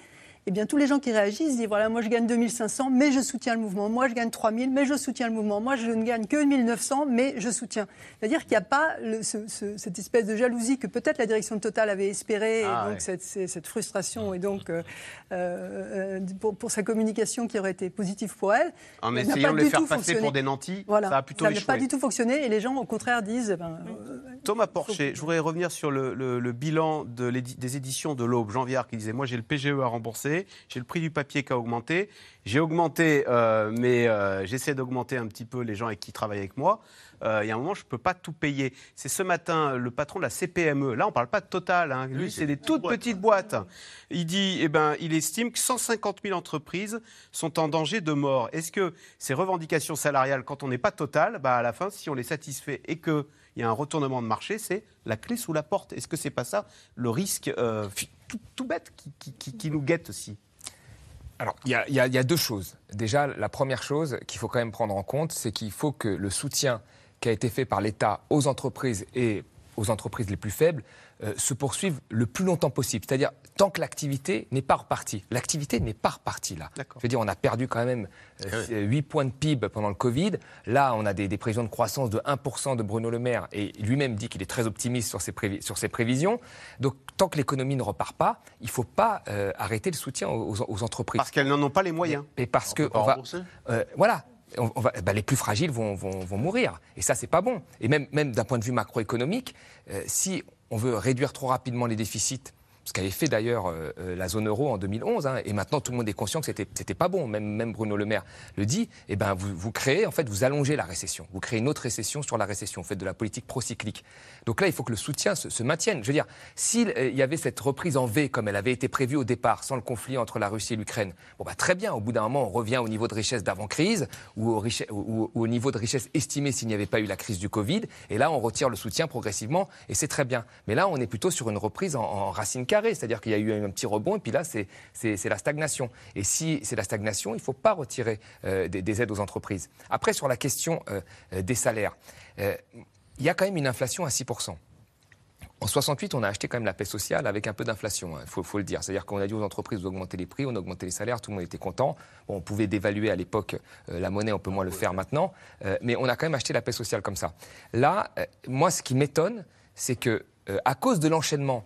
eh bien, tous les gens qui réagissent disent voilà, moi je gagne 2500, mais je soutiens le mouvement. Moi je gagne 3000, mais je soutiens le mouvement. Moi je ne gagne que 1900, mais je soutiens. C'est-à-dire qu'il n'y a pas le- ce- ce- cette espèce de jalousie que peut-être la direction de Total avait espérée, Ah, et donc ouais. cette, frustration, et donc euh, euh, euh, pour, pour sa communication qui aurait été positive pour elle. En n'a essayant de les faire passer pour des nantis, Voilà, ça a plutôt ça n'a pas du tout fonctionné, et les gens au contraire disent eh ben, euh, Thomas Porcher, je voudrais revenir sur le, le- le bilan de des éditions de l'Aube. Jean Viard qui disait Moi, j'ai le PGE à rembourser, j'ai le prix du papier qui a augmenté, j'ai augmenté, euh, mais euh, j'essaie d'augmenter un petit peu les gens avec qui travaillent avec moi. Il y a un moment, je ne peux pas tout payer. C'est ce matin le patron de la CPME. Là, on ne parle pas de Total. hein. Lui, c'est des toutes petites boîtes. Il dit eh ben, il estime que 150 000 entreprises sont en danger de mort. Est-ce que ces revendications salariales, quand on n'est pas Total, bah, à la fin, si on les satisfait et qu'il y a un retournement de marché, c'est la clé sous la porte? Est-ce que c'est pas ça le risque euh, tout, bête qui, nous guette aussi Alors, il y a deux choses. Déjà, la première chose qu'il faut quand même prendre en compte, c'est qu'il faut que le soutien qui a été fait par l'État aux entreprises et aux entreprises les plus faibles euh, se poursuive le plus longtemps possible. C'est-à-dire tant que l'activité n'est pas repartie. L'activité n'est pas repartie là. Je veux dire, on a perdu quand même euh, 8 points de PIB pendant le Covid. Là, on a des, des prévisions de croissance de 1% de Bruno Le Maire et lui-même dit qu'il est très optimiste sur ses, prévi- sur ses prévisions. Donc, tant que l'économie ne repart pas, il ne faut pas euh, arrêter le soutien aux, aux entreprises. Parce qu'elles n'en ont pas les moyens. Et parce que on va, voilà, on, on va, bah, les plus fragiles vont, vont- vont mourir. Et ça, c'est pas bon. Et même, même d'un point de vue macroéconomique, euh, si on veut réduire trop rapidement les déficits ce qu'avait fait d'ailleurs euh, euh, la zone euro en 2011, hein, et maintenant tout le monde est conscient que c'était c'était pas bon, même, Bruno Le Maire le dit, eh ben vous, créez, en fait, vous allongez la récession, vous créez une autre récession sur la récession, vous faites de la politique procyclique. Donc là, il faut que le soutien se, maintienne. Je veux dire, s'il euh, y avait cette reprise en V comme elle avait été prévue au départ, sans le conflit entre la Russie et l'Ukraine, bah très bien, au bout d'un moment, on revient au niveau de richesse d'avant-crise, ou au niveau de richesse estimé s'il n'y avait pas eu la crise du Covid, et là, on retire le soutien progressivement, et c'est très bien. Mais là, on est plutôt sur une reprise en, en racine c'est-à-dire qu'il y a eu un petit rebond, et puis là, c'est la stagnation. Et si c'est la stagnation, il ne faut pas retirer euh, des, des aides aux entreprises. Après, sur la question euh, euh, des salaires, il y a quand même une inflation à 6%. En 68, on a acheté quand même la paix sociale avec un peu d'inflation, il faut, faut le dire. C'est-à-dire qu'on a dit aux entreprises d'augmenter les prix, on a augmenté les salaires, tout le monde était content. On pouvait dévaluer à l'époque la monnaie, on peut moins le faire maintenant, mais on a quand même acheté la paix sociale comme ça. Là, moi, ce qui m'étonne, c'est que à cause de l'enchaînement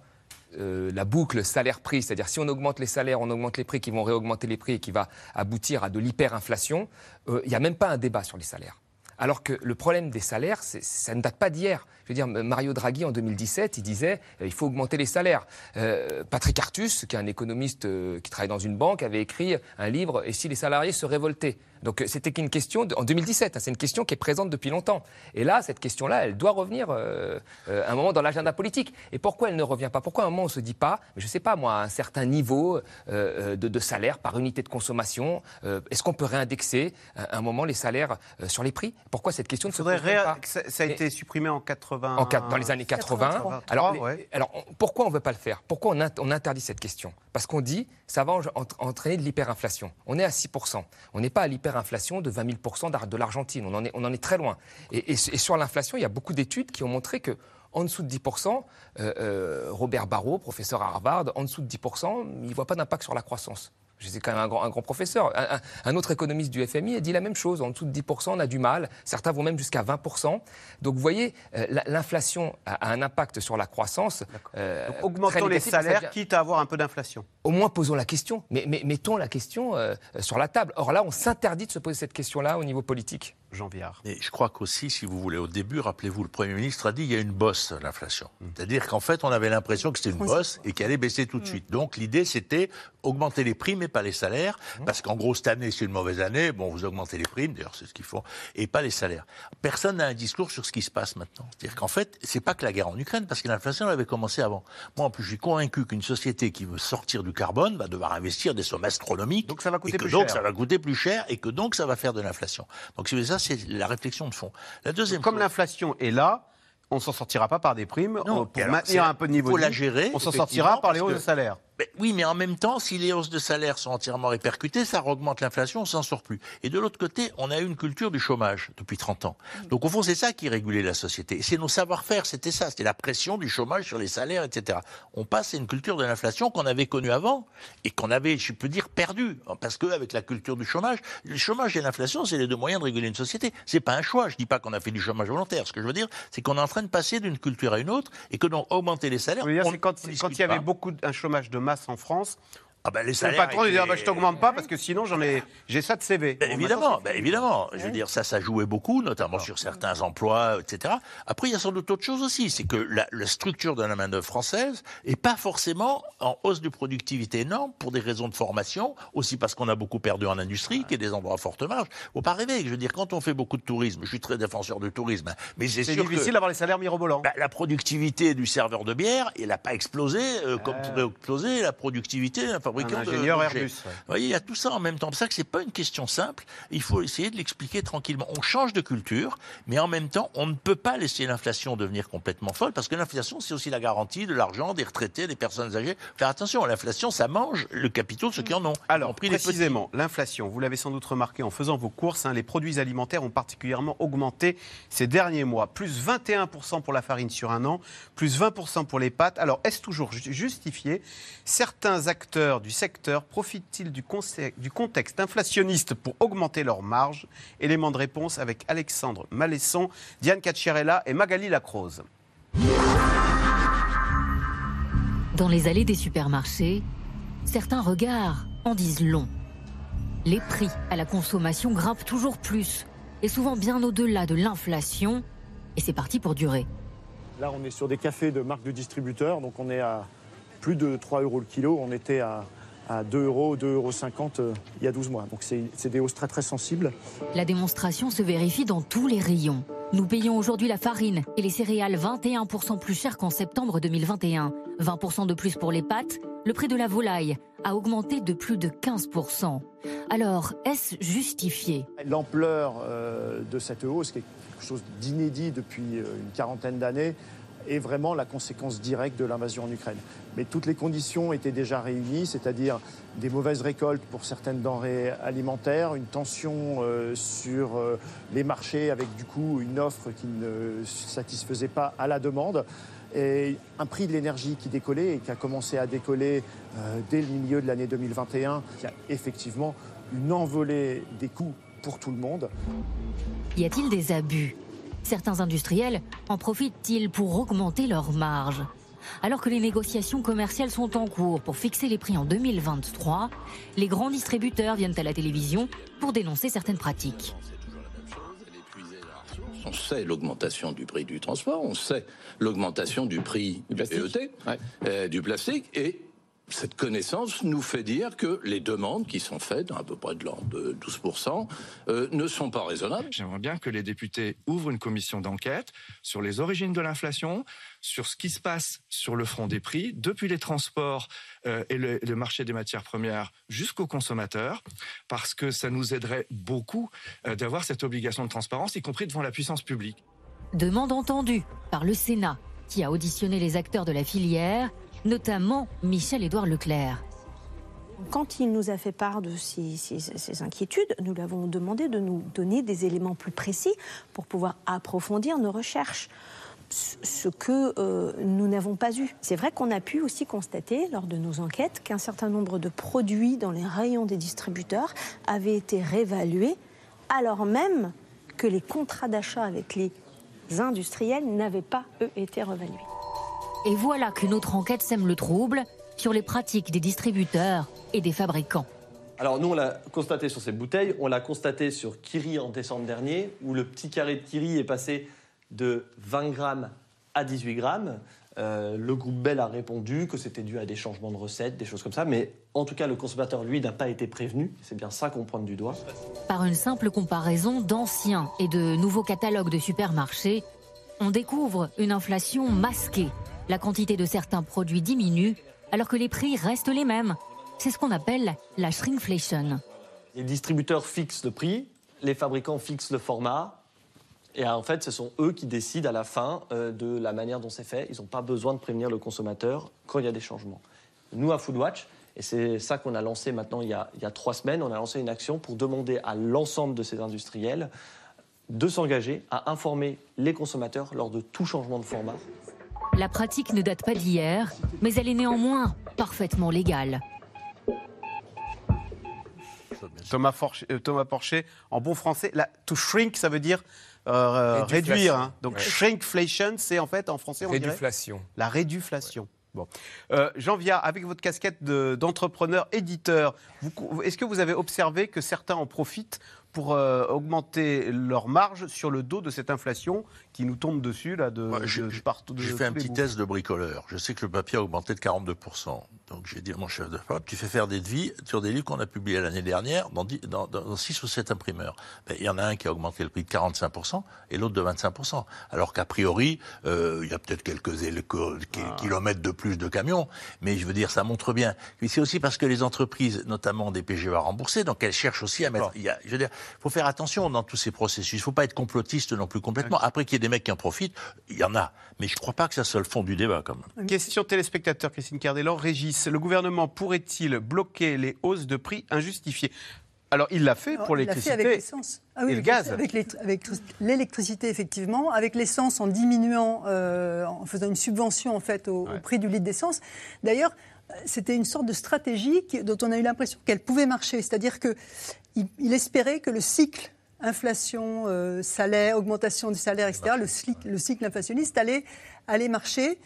euh, la boucle salaire-prix, c'est-à-dire si on augmente les salaires, on augmente les prix qui vont réaugmenter les prix et qui va aboutir à de l'hyperinflation, euh, il n'y a même pas un débat sur les salaires. Alors que le problème des salaires, ça ne date pas d'hier. Je veux dire, Mario Draghi en 2017, il disait euh, il faut augmenter les salaires. Euh, Patrick Artus, qui est un économiste qui travaille dans une banque, avait écrit un livre Et si les salariés se révoltaient? Donc euh, c'était qu'une question de- en 2017. hein, c'est une question qui est présente depuis longtemps. Et là, cette question-là, elle doit revenir euh, euh, un moment dans l'agenda politique. Et pourquoi elle ne revient pas? Pourquoi à un moment on se dit pas, je ne sais pas moi, à un certain niveau euh, de, de salaire par unité de consommation, est-ce qu'on peut réindexer à un moment les salaires sur les prix? Pourquoi cette question ne se pose ré- pas? ça, ça a été supprimé en 80. en quat- dans les années 80. 83, alors, les- ouais. alors, on- pourquoi on ne veut pas le faire? Pourquoi on, int- on interdit cette question? Parce qu'on dit ça va en- en- entraîner de l'hyperinflation. On est à 6%. On n'est pas à l'hyperinflation de 20 000% d'ar- de l'Argentine. On, en est- on en est très loin. Et sur l'inflation, il y a beaucoup d'études qui ont montré que en dessous de 10%, euh, euh, Robert Barrault, professeur à Harvard, en dessous de 10%, il ne voit pas d'impact sur la croissance. C'est quand même un grand, un grand professeur. Un, autre économiste du FMI a dit la même chose. En dessous de 10%, on a du mal. Certains vont même jusqu'à 20%. Donc vous voyez, euh, la- l'inflation a, un impact sur la croissance. euh, Augmentons les salaires, devient- quitte à avoir un peu d'inflation. Au moins posons la question. Mais, mais mettons la question euh, sur la table. Or là, on s'interdit de se poser cette question-là au niveau politique. Jean Viard. Et je crois qu'aussi, si vous voulez, au début, rappelez-vous, le Premier ministre a dit il y a une bosse à l'inflation. C'est-à-dire qu'en fait, on avait l'impression que c'était une bosse et qu'elle allait baisser tout de suite. Donc l'idée, c'était augmenter les primes et pas les salaires. Parce qu'en gros, cette année, c'est une mauvaise année. Bon, vous augmentez les primes, d'ailleurs, c'est ce qu'ils font, et pas les salaires. Personne n'a un discours sur ce qui se passe maintenant. C'est-à-dire qu'en fait, c'est pas que la guerre en Ukraine, parce que l'inflation elle avait commencé avant. Moi, en plus, je suis convaincu qu'une société qui veut sortir du carbone va devoir investir des sommes astronomiques. Donc ça va coûter et que plus donc, cher. ça va coûter plus cher et que donc ça va faire de l'inflation. Donc si vous voulez, ça, c'est la réflexion de fond. La deuxième Comme l'inflation est là, on s'en sortira pas par des primes. Non, pour alors, maintenir un peu de niveau de la gérer, On s'en sortira par les hausses de salaire. Oui, mais en même temps, si les hausses de salaire sont entièrement répercutées, ça augmente l'inflation, on s'en sort plus. Et de l'autre côté, on a eu une culture du chômage depuis 30 ans. Donc au fond, c'est ça qui régulait la société. C'est nos savoir-faire, c'était ça, c'était la pression du chômage sur les salaires, etc. On passe à une culture de l'inflation qu'on avait connue avant et qu'on avait, je peux dire, perdue. Parce qu'avec la culture du chômage, le chômage et l'inflation, c'est les deux moyens de réguler une société. C'est pas un choix. Je dis pas qu'on a fait du chômage volontaire. Ce que je veux dire, c'est qu'on est en train de passer d'une culture à une autre et que donc augmenter les salaires. Je veux dire, on- c'est quand, on quand il y avait pas. beaucoup un chômage de en France. Ah ben, les le patron il ah bah, je t'augmente pas parce que sinon j'en ai j'ai ça de CV. Ben, évidemment, ben, évidemment. Je veux dire, ça, ça jouait beaucoup, notamment sur certains emplois, etc. Après, il y a sans doute autre chose aussi, c'est que la, la structure de la main-d'œuvre française est pas forcément en hausse de productivité énorme pour des raisons de formation, aussi parce qu'on a beaucoup perdu en industrie, qui est des endroits à forte marge. Faut pas rêver. Je veux dire, quand on fait beaucoup de tourisme, je suis très défenseur du tourisme, mais c'est difficile d'avoir les salaires mirobolants. ben, la productivité du serveur de bière, elle n'a pas explosé euh, comme pourrait exploser la productivité de. Airbus, ouais. Vous voyez, il y a tout ça en même temps. C'est ça que c'est pas une question simple. Il faut essayer de l'expliquer tranquillement. On change de culture, mais en même temps, on ne peut pas laisser l'inflation devenir complètement folle, parce que l'inflation, c'est aussi la garantie de l'argent des retraités, des personnes âgées. Faire attention, l'inflation, ça mange le capitaux de ceux qui en ont. Alors, précisément, l'inflation, vous l'avez sans doute remarqué en faisant vos courses, hein, les produits alimentaires ont particulièrement augmenté ces derniers mois. Plus 21% pour la farine sur un an, plus 20% pour les pâtes. Alors, est-ce toujours ju- justifié? Certains acteurs du secteur profitent-ils du, contexte inflationniste pour augmenter leurs marges? Élément de réponse avec Alexandre Malesson, Diane Cacciarella et Magali Lacrose. Dans les allées des supermarchés, certains regards en disent long. Les prix à la consommation grimpent toujours plus, et souvent bien au-delà de l'inflation, et c'est parti pour durer. Là, on est sur des cafés de marque de distributeur, donc on est à plus de 3 euros le kilo. On était à, à 2 euros, 2,50 euros euh, il y a 12 mois. Donc c'est des hausses très très sensibles. La démonstration se vérifie dans tous les rayons. Nous payons aujourd'hui la farine et les céréales 21% plus cher qu'en septembre 2021. 20% de plus pour les pâtes. Le prix de la volaille a augmenté de plus de 15%. Alors, est-ce justifié? L'ampleur euh, de cette hausse, qui est quelque chose d'inédit depuis euh, une quarantaine d'années, est vraiment la conséquence directe de l'invasion en Ukraine. Mais toutes les conditions étaient déjà réunies, c'est-à-dire des mauvaises récoltes pour certaines denrées alimentaires, une tension euh, sur les marchés avec du coup une offre qui ne satisfaisait pas à la demande et un prix de l'énergie qui décollait et qui a commencé à décoller euh, dès le milieu de l'année 2021, qui a effectivement une envolée des coûts pour tout le monde. Y a-t-il des abus? Certains industriels en profitent-ils pour augmenter leurs marges alors que les négociations commerciales sont en cours pour fixer les prix en 2023, les grands distributeurs viennent à la télévision pour dénoncer certaines pratiques. On sait l'augmentation du prix du transport, on sait l'augmentation du prix du, PET, euh, du plastique, et cette connaissance nous fait dire que les demandes qui sont faites, à peu près de l'ordre de 12%, euh, ne sont pas raisonnables. J'aimerais bien que les députés ouvrent une commission d'enquête sur les origines de l'inflation, sur ce qui se passe sur le front des prix, depuis les transports euh, et le, le, marché des matières premières jusqu'aux consommateurs, parce que ça nous aiderait beaucoup euh, d'avoir cette obligation de transparence, y compris devant la puissance publique. Demande entendue par le Sénat, qui a auditionné les acteurs de la filière notamment Michel-Édouard Leclerc. Quand il nous a fait part de ces, inquiétudes, nous lui avons demandé de nous donner des éléments plus précis pour pouvoir approfondir nos recherches ce que euh, nous n'avons pas eu. C'est vrai qu'on a pu aussi constater lors de nos enquêtes qu'un certain nombre de produits dans les rayons des distributeurs avaient été réévalués alors même que les contrats d'achat avec les industriels n'avaient pas, eux, été revalués. Et voilà qu'une autre enquête sème le trouble sur les pratiques des distributeurs et des fabricants. Alors nous, on l'a constaté sur ces bouteilles, on l'a constaté sur Kiri en décembre dernier, où le petit carré de Kiri est passé de 20 grammes à 18 grammes. Euh, le groupe Bell a répondu que c'était dû à des changements de recettes, des choses comme ça, mais en tout cas, le consommateur, lui, n'a pas été prévenu. C'est bien ça qu'on prend du doigt. Par une simple comparaison d'anciens et de nouveaux catalogues de supermarchés, on découvre une inflation masquée la quantité de certains produits diminue alors que les prix restent les mêmes. C'est ce qu'on appelle la shrinkflation. Les distributeurs fixent le prix, les fabricants fixent le format, et en fait, ce sont eux qui décident à la fin euh, de la manière dont c'est fait. Ils n'ont pas besoin de prévenir le consommateur quand il y a des changements. Nous, à Foodwatch, et c'est ça qu'on a lancé maintenant il y, a, il y, a, trois semaines, on a lancé une action pour demander à l'ensemble de ces industriels de s'engager à informer les consommateurs lors de tout changement de format la pratique ne date pas d'hier, mais elle est néanmoins parfaitement légale. Thomas, euh, Thomas Porcher, en bon français, to shrink, ça veut dire euh, réduire. Hein. Donc shrinkflation, c'est en fait en français on Réduflation. la réduflation. Bon. Euh, Jean Viard, avec votre casquette d'entrepreneur éditeur, est-ce que vous avez observé que certains en profitent pour euh, augmenter leur marge sur le dos de cette inflation qui nous tombe dessus là de, partout. J'ai fait un petit test de bricoleur. Je sais que le papier a augmenté de 42 donc j'ai dit à mon chef de fab, tu fais faire des devis sur des livres qu'on a publiés l'année dernière dans, dans, dans, 6 ou 7 imprimeurs. Ben, il y en a un qui a augmenté le prix de 45% et l'autre de 25%. Alors qu'a priori, euh, il y a peut-être quelques ah. kilomètres de plus de camions, mais je veux dire, ça montre bien. C'est aussi parce que les entreprises, notamment des PGA remboursés, donc elles cherchent aussi à mettre... Il y a, je veux dire, faut faire attention dans tous ces processus. Il ne faut pas être complotiste non plus complètement. Après qu'il y ait des mecs qui en profitent, il y en a. Mais je ne crois pas que ça soit le fond du débat quand même. Question téléspectateur, Christine Cardellan. Régis, le gouvernement pourrait-il bloquer les hausses de prix injustifiées? Alors, il l'a fait pour l'électricité avec l'essence. Ah et le gaz. Avec l'électricité, effectivement. Avec l'essence, en diminuant, euh, en faisant une subvention, en fait, au, au prix du litre d'essence. D'ailleurs, c'était une sorte de stratégie dont on a eu l'impression qu'elle pouvait marcher. C'est-à-dire qu'il il espérait que le cycle inflation, euh, salaire, augmentation du salaire, etc., le cycle, le cycle inflationniste allait, allait marcher.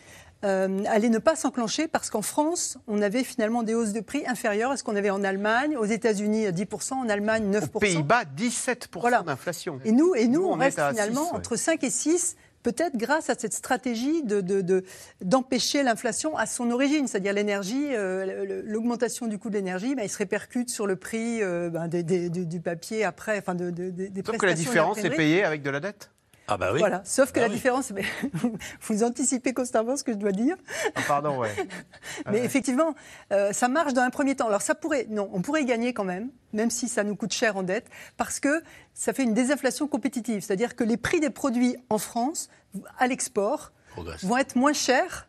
Euh, allait ne pas s'enclencher parce qu'en France, on avait finalement des hausses de prix inférieures à ce qu'on avait en Allemagne, aux États-Unis 10%, en Allemagne 9%. Aux Pays-Bas 17% d'inflation. Et nous, et nous, on, reste finalement entre 5 et 6 peut-être grâce à cette stratégie de, de- de- d'empêcher l'inflation à son origine, c'est-à-dire l'énergie, euh, l'augmentation du coût de l'énergie, ben, il se répercute sur le prix euh, ben, des- des- du, papier après, enfin de, de- des- Sauf que la différence est payée avec de la dette Ah bah oui. Voilà, sauf que Ah la oui. différence, mais <laughs> vous anticipez constamment ce que je dois dire. Ah, Pardon, ouais. <laughs> Mais Ouais. effectivement, euh, ça marche dans un premier temps. Alors ça pourrait, non, on pourrait y gagner quand même, même si ça nous coûte cher en dette, parce que ça fait une désinflation compétitive. C'est-à-dire que les prix des produits en France, à l'export, vont être moins chers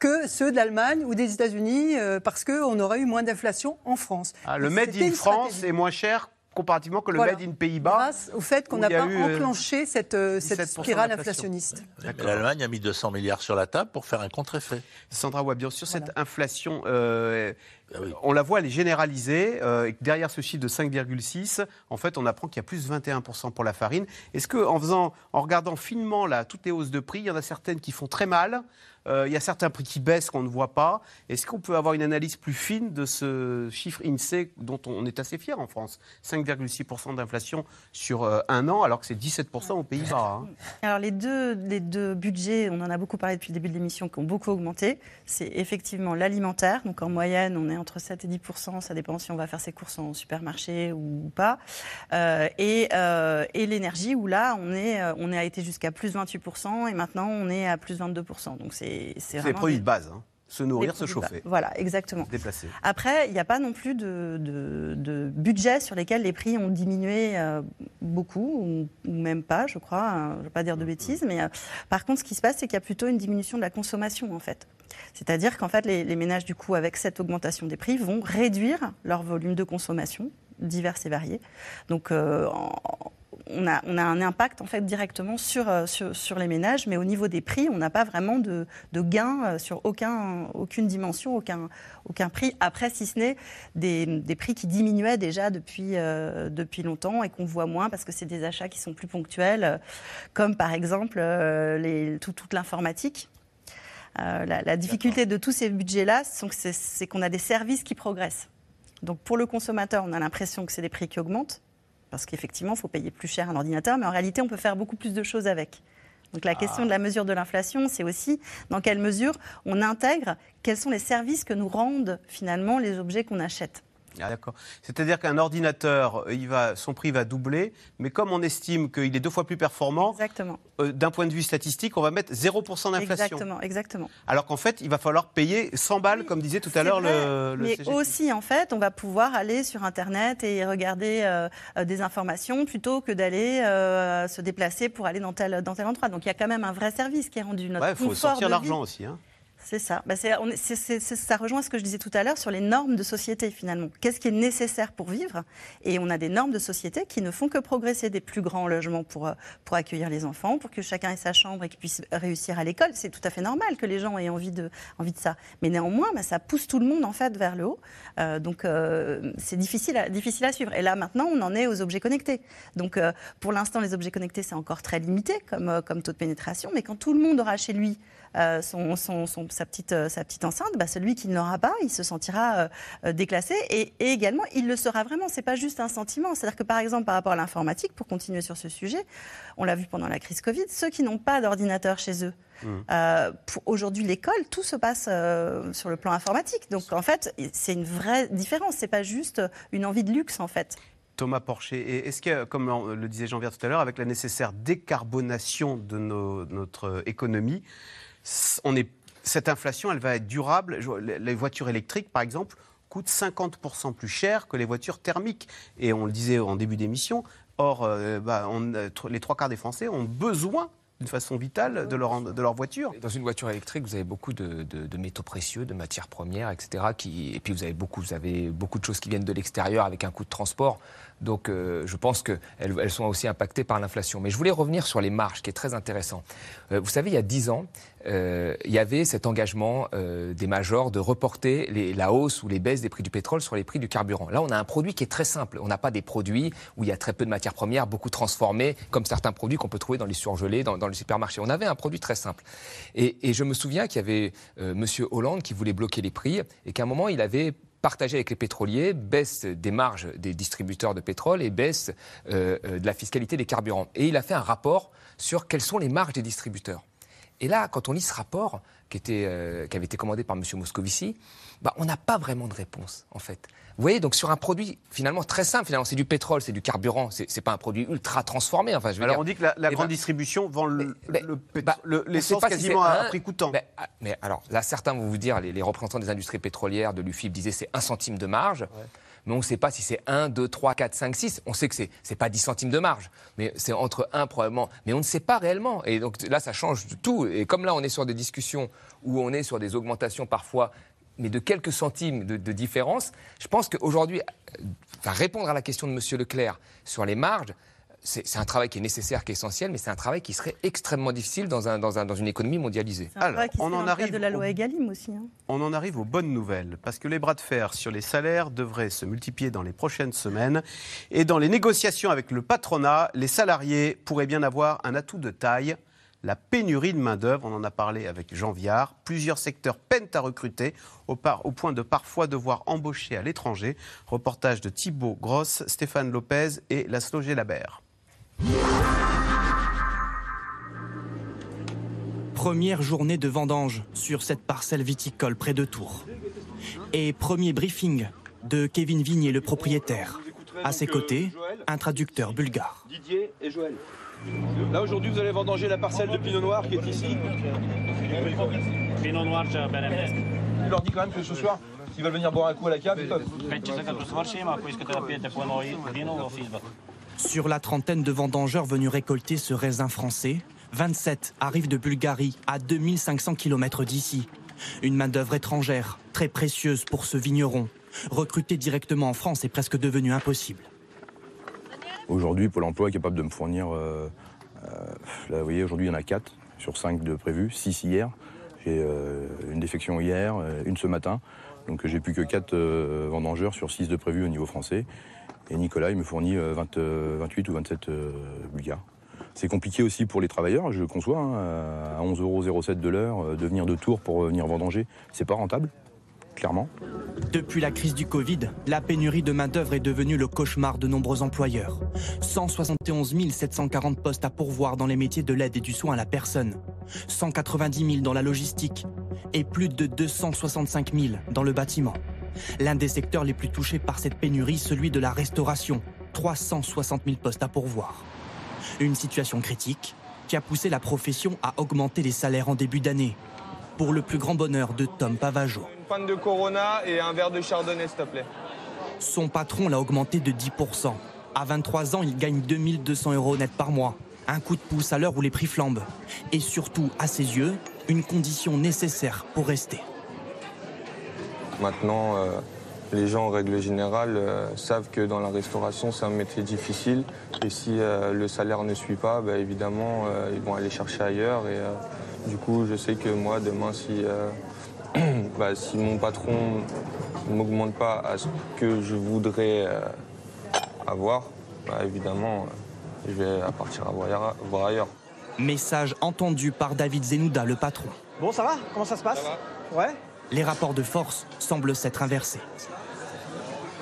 que ceux de l'Allemagne ou des États-Unis, euh, parce qu'on aura eu moins d'inflation en France. Ah, le Made in France stratégie. est moins cher comparativement que le Voilà. Made in Pays-Bas. Grâce au fait qu'on n'a pas eu, euh, enclenché cette, euh, cette 17% spirale inflationniste. L'Allemagne a mis 200 milliards sur la table pour faire un contre-effet. Sandra Wabian, sur cette inflation, euh, Ah on la voit, elle est généralisée. euh, et derrière ce chiffre de 5,6, en fait, on apprend qu'il y a plus 21% pour la farine. Est-ce que, en faisant, en regardant finement là, toutes les hausses de prix, il y en a certaines qui font très mal. Euh, il y a certains prix qui baissent qu'on ne voit pas. Est-ce qu'on peut avoir une analyse plus fine de ce chiffre INSEE dont on est assez fier en France? 5,6% d'inflation sur euh, un an, alors que c'est 17% aux Pays-Bas. hein. <laughs> Alors les deux, les deux budgets, on en a beaucoup parlé depuis le début de l'émission, qui ont beaucoup augmenté. C'est effectivement l'alimentaire. Donc en moyenne, on est entre 7 et 10 ça dépend si on va faire ses courses en supermarché ou pas. Euh, et euh, l'énergie, où là, on, est, euh, on a été jusqu'à plus 28% et maintenant on est à plus 22% Donc c'est C'est les vraiment produits des- de base. hein. Se nourrir, se produits chauffer. Voilà, exactement. Se déplacer. Après, il n'y a pas non plus de, de, de budget sur lesquels les prix ont diminué euh, beaucoup, ou, ou même pas, je crois. hein, je ne vais pas dire de bêtises. Mais euh, par contre, ce qui se passe, c'est qu'il y a plutôt une diminution de la consommation, en fait. C'est-à-dire qu'en fait, les, les ménages, du coup, avec cette augmentation des prix, vont réduire leur volume de consommation, divers et variés. Donc, euh, en- on a, on a un impact en fait directement sur, euh, sur, sur les ménages, mais au niveau des prix, on n'a pas vraiment de, de gain euh, sur aucun, aucune dimension, aucun, aucun prix. Après, si ce n'est des, des prix qui diminuaient déjà depuis, euh, depuis longtemps et qu'on voit moins parce que c'est des achats qui sont plus ponctuels, comme par exemple euh, les, tout- toute l'informatique. Euh, la, la difficulté de tous ces budgets-là, c'est qu'on a des services qui progressent. Donc pour le consommateur, on a l'impression que c'est des prix qui augmentent, parce qu'effectivement, il faut payer plus cher un ordinateur, mais en réalité, on peut faire beaucoup plus de choses avec. Donc la question de la mesure de l'inflation, c'est aussi dans quelle mesure on intègre quels sont les services que nous rendent finalement les objets qu'on achète. Ah, D'accord. C'est-à-dire qu'un ordinateur, euh, il va, son prix va doubler, mais comme on estime qu'il est deux fois plus performant, euh, d'un point de vue statistique, on va mettre 0% d'inflation. Exactement, exactement. Alors qu'en fait, il va falloir payer 100 balles, comme disait tout à l'heure le, le Mais CGT. aussi, en fait, on va pouvoir aller sur Internet et regarder euh, des informations plutôt que d'aller euh, se déplacer pour aller dans tel, dans tel endroit. Donc il y a quand même un vrai service qui est rendu. Notre Il faut sortir l'argent aussi. hein. C'est ça. Bah, ça rejoint ce que je disais tout à l'heure sur les normes de société finalement. Qu'est-ce qui est nécessaire pour vivre? Et on a des normes de société qui ne font que progresser des plus grands logements pour, euh, pour accueillir les enfants, pour que chacun ait sa chambre et qu'il puisse réussir à l'école. C'est tout à fait normal que les gens aient envie de, envie de ça. Mais néanmoins, bah, ça pousse tout le monde en fait vers le haut. Euh, donc euh, c'est difficile à, difficile à suivre. Et là maintenant, on en est aux objets connectés. Donc pour l'instant, les objets connectés, c'est encore très limité comme, comme taux de pénétration. Mais quand tout le monde aura chez lui euh, son, son- son- sa, petite, euh, sa petite enceinte, bah, celui qui ne l'aura pas, il se sentira euh, déclassé et, et également il le sera vraiment. C'est pas juste un sentiment. C'est-à-dire que par exemple par rapport à l'informatique, pour continuer sur ce sujet, on l'a vu pendant la crise Covid, ceux qui n'ont pas d'ordinateur chez eux. euh, pour aujourd'hui, l'école, tout se passe euh, sur le plan informatique. Donc, en fait, c'est une vraie différence. C'est pas juste une envie de luxe, en fait. Thomas Porcher, est-ce que, comme le disait Jean-Pierre tout à l'heure, avec la nécessaire décarbonation de nos- notre économie, on est, cette inflation, elle va être durable Les voitures électriques, par exemple, coûtent 50% plus cher que les voitures thermiques. Et on le disait en début d'émission, or, euh, bah, euh, les trois quarts des Français ont besoin d'une façon vitale de leur, voiture. Dans une voiture électrique, vous avez beaucoup de, métaux précieux, de matières premières, etc. Qui, et puis vous avez, beaucoup, vous avez beaucoup de choses qui viennent de l'extérieur avec un coût de transport. Donc euh, je pense qu'elles elles sont aussi impactées par l'inflation. Mais je voulais revenir sur les marges, qui est très intéressant. Vous savez, il y a 10 ans, euh, il y avait cet engagement euh, des majors de reporter la hausse ou les baisses des prix du pétrole sur les prix du carburant. Là, on a un produit qui est très simple. On n'a pas des produits où il y a très peu de matières premières, beaucoup transformés, comme certains produits qu'on peut trouver dans les surgelés, dans, les supermarchés. On avait un produit très simple. Et, je me souviens qu'il y avait euh, Monsieur Hollande qui voulait bloquer les prix et qu'à un moment, il avait partagé avec les pétroliers baisse des marges des distributeurs de pétrole et baisse euh, euh, de la fiscalité des carburants. Et il a fait un rapport sur quelles sont les marges des distributeurs. Et là, quand on lit ce rapport, qui, était, euh, qui avait été commandé par M. Moscovici, bah, on n'a pas vraiment de réponse, en fait. Vous voyez, donc sur un produit finalement très simple, finalement, c'est du pétrole, c'est du carburant, c'est pas un produit ultra transformé. Enfin, je veux Alors dire. on dit que la, la Eh ben, grande distribution vend le, le pétro- bah, le- l'essence si quasiment à, un- prix coûtant. mais, ah, mais alors là, certains vont vous dire, les, les représentants des industries pétrolières de l'UFIP disaient c'est un centime de marge. Mais on ne sait pas si c'est 1, 2, 3, 4, 5, 6. On sait que c'est n'est pas 10 centimes de marge, mais c'est entre 1 probablement. Mais on ne sait pas réellement. Et donc là, ça change tout. Et comme là, on est sur des discussions où on est sur des augmentations parfois, mais de quelques centimes de, différence, je pense qu'aujourd'hui, euh, répondre à la question de M. Leclerc sur les marges, c'est un travail qui est nécessaire, qui est essentiel, mais c'est un travail qui serait extrêmement difficile dans, un- dans un- dans une économie mondialisée. Un se on en arrive de la au- loi Egalim aussi. hein. On en arrive aux bonnes nouvelles, parce que les bras de fer sur les salaires devraient se multiplier dans les prochaines semaines. Et dans les négociations avec le patronat, les salariés pourraient bien avoir un atout de taille, la pénurie de main-d'œuvre. On en a parlé avec Jean Viard. Plusieurs secteurs peinent à recruter, au, par- au point de parfois devoir embaucher à l'étranger. Reportage de Thibaut Grosse, Stéphane Lopez et Laszlo Labert. Première journée de vendange sur cette parcelle viticole près de Tours. Et premier briefing de Kevin Vignier, le propriétaire. À ses côtés, un traducteur bulgare. Didier et Joël. Là aujourd'hui vous allez vendanger la parcelle de Pinot Noir qui est ici. Pinot Noir. Tu leur dis quand même que ce soir, s'ils veulent venir boire un coup à la cave, ils peuvent. Sur la trentaine de vendangeurs venus récolter ce raisin français, 27 arrivent de Bulgarie, à 2500 km d'ici. Une main-d'œuvre étrangère, très précieuse pour ce vigneron. Recruter directement en France est presque devenu impossible. Aujourd'hui, Pôle emploi est capable de me fournir. euh, euh, là, vous voyez, aujourd'hui, il y en a 4 sur 5 de prévus, 6 hier. J'ai euh, une défection hier, une ce matin. Donc j'ai plus que 4 vendangeurs sur 6 de prévus au niveau français. Et Nicolas, il me fournit euh, 20, euh, 28 ou 27 euh, bulgares. C'est compliqué aussi pour les travailleurs, je conçois, hein, à 11,07 euros de l'heure, euh, de venir de Tours pour euh, venir vendanger. C'est pas rentable, clairement. Depuis la crise du Covid, la pénurie de main-d'œuvre est devenue le cauchemar de nombreux employeurs. 171 740 postes à pourvoir dans les métiers de l'aide et du soin à la personne, 190 000 dans la logistique et plus de 265 000 dans le bâtiment. L'un des secteurs les plus touchés par cette pénurie, celui de la restauration, 360 000 postes à pourvoir. Une situation critique qui a poussé la profession à augmenter les salaires en début d'année, pour le plus grand bonheur de Tom Pavageau. Une panne de Corona et un verre de Chardonnay s'il te plaît. Son patron l'a augmenté de 10%. À 23 ans, il gagne 2200 euros net par mois. Un coup de pouce à l'heure où les prix flambent. Et surtout, à ses yeux, une condition nécessaire pour rester. Maintenant, euh, les gens en règle générale euh, savent que dans la restauration, c'est un métier difficile. Et si euh, le salaire ne suit pas, bah, évidemment, euh, ils vont aller chercher ailleurs. Et euh, du coup, je sais que moi, demain, si, euh, <clears throat> bah, si mon patron ne m'augmente pas à ce que je voudrais euh, avoir, bah, évidemment, euh, je vais partir à voir, voir ailleurs. Message entendu par David Zenouda, le patron. Bon, ça va? Comment ça se passe? Ouais Les rapports de force semblent s'être inversés.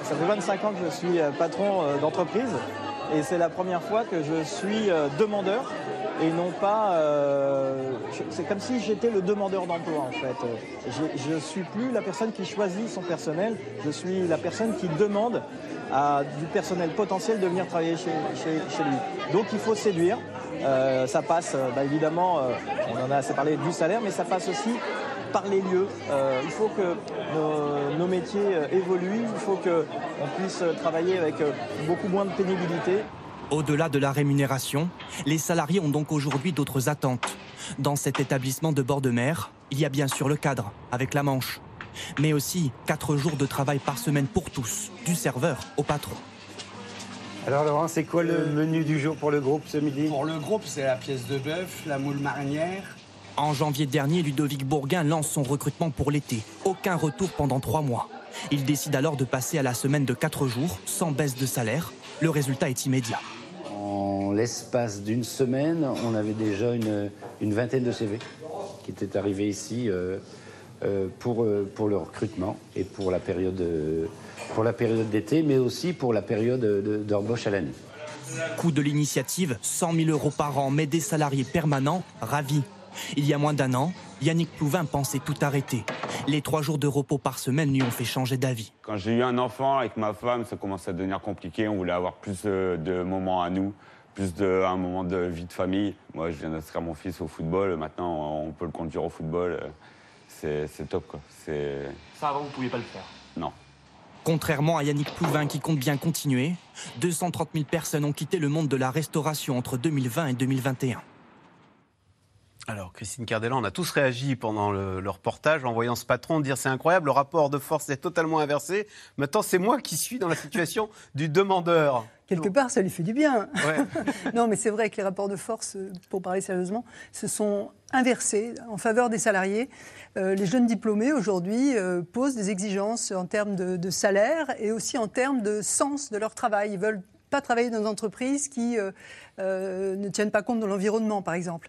Ça fait 25 ans que je suis patron d'entreprise et c'est la première fois que je suis demandeur et non pas. euh, c'est comme si j'étais le demandeur d'emploi en fait. Je ne suis plus la personne qui choisit son personnel, je suis la personne qui demande à du personnel potentiel de venir travailler chez, lui. Donc il faut séduire. Euh, ça passe euh, bah, évidemment, on en a assez parlé du salaire, mais ça passe aussi par les lieux. Il faut que nos, nos métiers évoluent, il faut qu'on puisse travailler avec beaucoup moins de pénibilité. Au-delà de la rémunération, les salariés ont donc aujourd'hui d'autres attentes. Dans cet établissement de bord de mer, il y a bien sûr le cadre, avec la manche, mais aussi 4 jours de travail par semaine pour tous, du serveur au patron. Alors Laurent, c'est quoi le menu du jour pour le groupe ce midi? Pour le groupe, c'est la pièce de bœuf, la moule marinière. En janvier dernier, Ludovic Bourguin lance son recrutement pour l'été. Aucun retour pendant trois mois. Il décide alors de passer à la semaine de 4 jours, sans baisse de salaire. Le résultat est immédiat. En l'espace d'une semaine, on avait déjà une, vingtaine de CV qui étaient arrivés ici euh, euh, pour, euh, pour le recrutement et pour la période, d'été, mais aussi pour la période de- d'embauche à l'année. Coût de l'initiative, 100 000 euros par an, mais des salariés permanents, ravis. Il y a moins d'un an, Yannick Plouvin pensait tout arrêter. Les trois jours de repos par semaine lui ont fait changer d'avis. Quand j'ai eu un enfant avec ma femme, ça commençait à devenir compliqué. On voulait avoir plus euh, de moments à nous, plus de un moment de vie de famille. Moi, je viens d'inscrire mon fils au football. Maintenant, on peut le conduire au football. C'est top, quoi. Ça, avant, vous ne pouviez pas le faire. non. Contrairement à Yannick Plouvin qui compte bien continuer, 230 000 personnes ont quitté le monde de la restauration entre 2020 et 2021. Alors, Christine Cardellan, on a tous réagi pendant le, le reportage en voyant ce patron dire c'est incroyable, le rapport de force est totalement inversé. Maintenant, c'est moi qui suis dans la situation <laughs> du demandeur. Quelque part, ça lui fait du bien. <laughs> non, mais c'est vrai que les rapports de force, euh, pour parler sérieusement, se sont inversés en faveur des salariés. Euh, les jeunes diplômés, aujourd'hui, euh, posent des exigences en termes de, de salaire et aussi en termes de sens de leur travail. Ils veulent pas travailler dans des entreprises qui euh, ne tiennent pas compte de l'environnement, par exemple.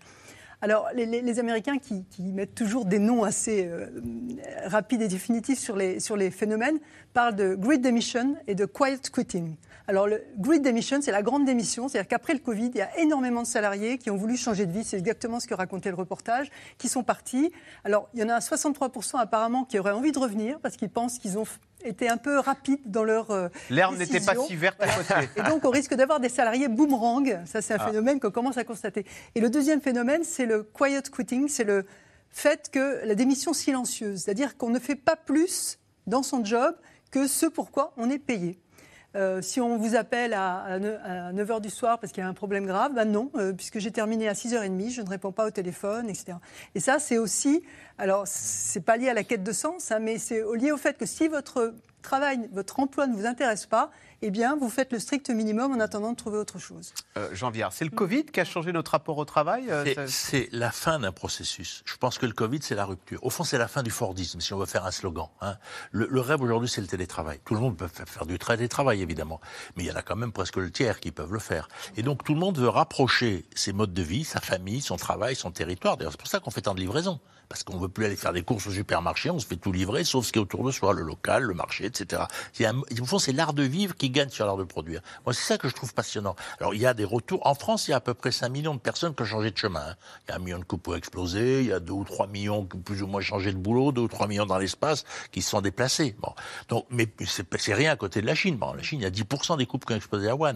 Alors, les, Américains qui, qui mettent toujours des noms assez euh, rapides et définitifs sur les, sur les phénomènes parlent de great demission et de quiet quitting. Alors, le great demission, c'est la grande démission, c'est-à-dire qu'après le Covid, il y a énormément de salariés qui ont voulu changer de vie, c'est exactement ce que racontait le reportage, qui sont partis. Alors, il y en a 63% apparemment qui auraient envie de revenir parce qu'ils pensent qu'ils ont été un peu rapides dans leur euh, L'herbe n'était pas si verte à côté. Et donc, on risque d'avoir des salariés boomerang. Ça, c'est un Ah. phénomène qu'on commence à constater. Et le deuxième phénomène, c'est le quiet quitting. C'est le fait que la démission silencieuse, c'est-à-dire qu'on ne fait pas plus dans son job que ce pourquoi on est payé. Euh, si on vous appelle à, 9h du soir parce qu'il y a un problème grave, ben non, euh, puisque j'ai terminé à 6h30, je ne réponds pas au téléphone, etc. Et ça, c'est aussi, alors c'est pas lié à la quête de sens, hein, mais c'est lié au fait que si votre travail, votre emploi ne vous intéresse pas, eh bien, vous faites le strict minimum en attendant de trouver autre chose. Euh, Jean Viard, c'est le Covid qui a changé notre rapport au travail euh, C'est- ça- C'est la fin d'un processus. Je pense que le Covid, c'est la rupture. Au fond, c'est la fin du Fordisme, si on veut faire un slogan. hein. Le, le rêve aujourd'hui, c'est le télétravail. Tout le monde peut fa- faire du télétravail, évidemment. Mais il y en a quand même presque le tiers qui peuvent le faire. Et donc, tout le monde veut rapprocher ses modes de vie, sa famille, son travail, son territoire. D'ailleurs, c'est pour ça qu'on fait tant de livraisons. Parce qu'on veut plus aller faire des courses au supermarché, on se fait tout livrer, sauf ce qui est autour de soi, le local, le marché, etc. Un- au fond, c'est l'art de vivre qui gagne sur l'art de produire. Moi, c'est ça que je trouve passionnant. Alors, il y a des retours. En France, il y a à peu près 5 millions de personnes qui ont changé de chemin. hein. Il y a un million de couples qui ont explosé, il y a 2 ou 3 millions qui ont plus ou moins changé de boulot, 2 ou 3 millions dans l'espace qui se sont déplacés. Bon. Donc, mais c'est rien à côté de la Chine. Bon, la Chine, il y a 10% des couples qui ont explosé à Wuhan.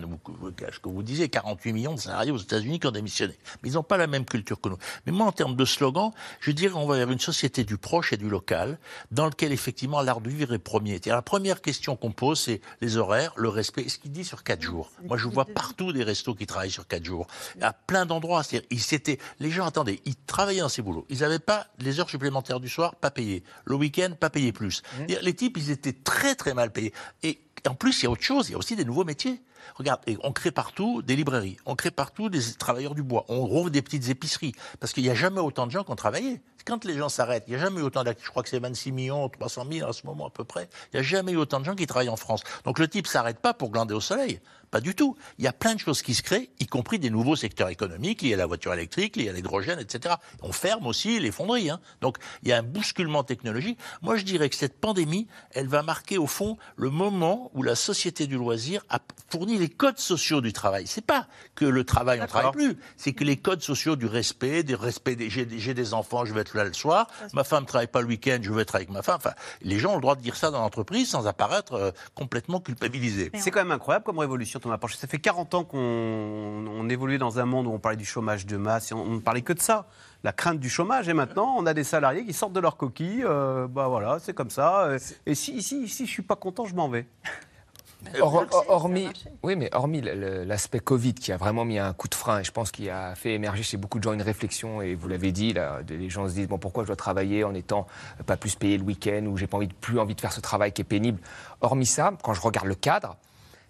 Ce que vous disiez, 48 millions de salariés aux États-Unis qui ont démissionné. Mais ils n'ont pas la même culture que nous. Mais moi, en termes de slogan, je dirais qu'on va vers une société du proche et du local, dans lequel effectivement l'art de vivre est premier. La première question qu'on pose, c'est les horaires, le respect. Et ce qu'il dit sur quatre jours. Moi, je vois partout des restos qui travaillent sur quatre jours. À plein d'endroits. C'est-à-dire, les gens, attendez, ils travaillaient dans ces boulots. Ils n'avaient pas les heures supplémentaires du soir, pas payées. Le week-end, pas payé plus. C'est-à-dire, Les types, ils étaient très très mal payés. Et en plus, il y a autre chose. Il y a aussi des nouveaux métiers. Regarde, et on crée partout des librairies, on crée partout des travailleurs du bois, on rouvre des petites épiceries, parce qu'il n'y a jamais autant de gens qui ont travaillé. Quand les gens s'arrêtent, il n'y a jamais eu autant d'actifs, je crois que c'est 26 millions, 300 000 à ce moment à peu près, il n'y a jamais eu autant de gens qui travaillent en France. Donc le type s'arrête pas pour glander au soleil, pas du tout. Il y a plein de choses qui se créent, y compris des nouveaux secteurs économiques liés à la voiture électrique, liés à l'hydrogène, etc. On ferme aussi les fonderies. Hein. Donc il y a un bousculement technologique. Moi je dirais que cette pandémie, elle va marquer au fond le moment où la société du loisir a fourni les codes sociaux du travail. C'est pas que le travail, on travaille plus. C'est que les codes sociaux du respect, des respect des, j'ai, des- enfants, je vais être là le soir. Ma femme travaille pas le week-end, je vais être avec ma femme. Enfin, les gens ont le droit de dire ça dans l'entreprise sans apparaître euh, complètement culpabilisés. C'est quand même incroyable comme révolution, Thomas Porcher. Ça fait 40 ans qu'on on évoluait dans un monde où on parlait du chômage de masse et on ne parlait que de ça. La crainte du chômage. Et maintenant, on a des salariés qui sortent de leur coquille. euh, bah voilà, c'est comme ça. euh, Et si, si, si je suis pas content, je m'en vais. Hor- hormis, oui, mais hormis l'aspect Covid qui a vraiment mis un coup de frein, et je pense qu'il a fait émerger chez beaucoup de gens une réflexion, et vous l'avez dit, les gens se disent bon, pourquoi je dois travailler en étant pas plus payé le week-end, ou j'ai pas envie de, plus envie de faire ce travail qui est pénible. Hormis ça, quand je regarde le cadre,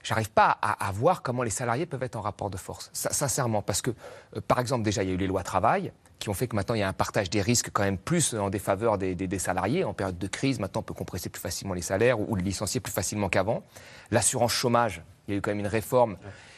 j'arrive pas à, voir comment les salariés peuvent être en rapport de force. Sincèrement, parce que, euh, par exemple, déjà, il y a eu les lois travail qui ont fait que maintenant il y a un partage des risques quand même plus en défaveur des salariés. En période de crise, maintenant on peut compresser plus facilement les salaires ou, ou les licencier plus facilement qu'avant. L'assurance chômage, il y a eu quand même une réforme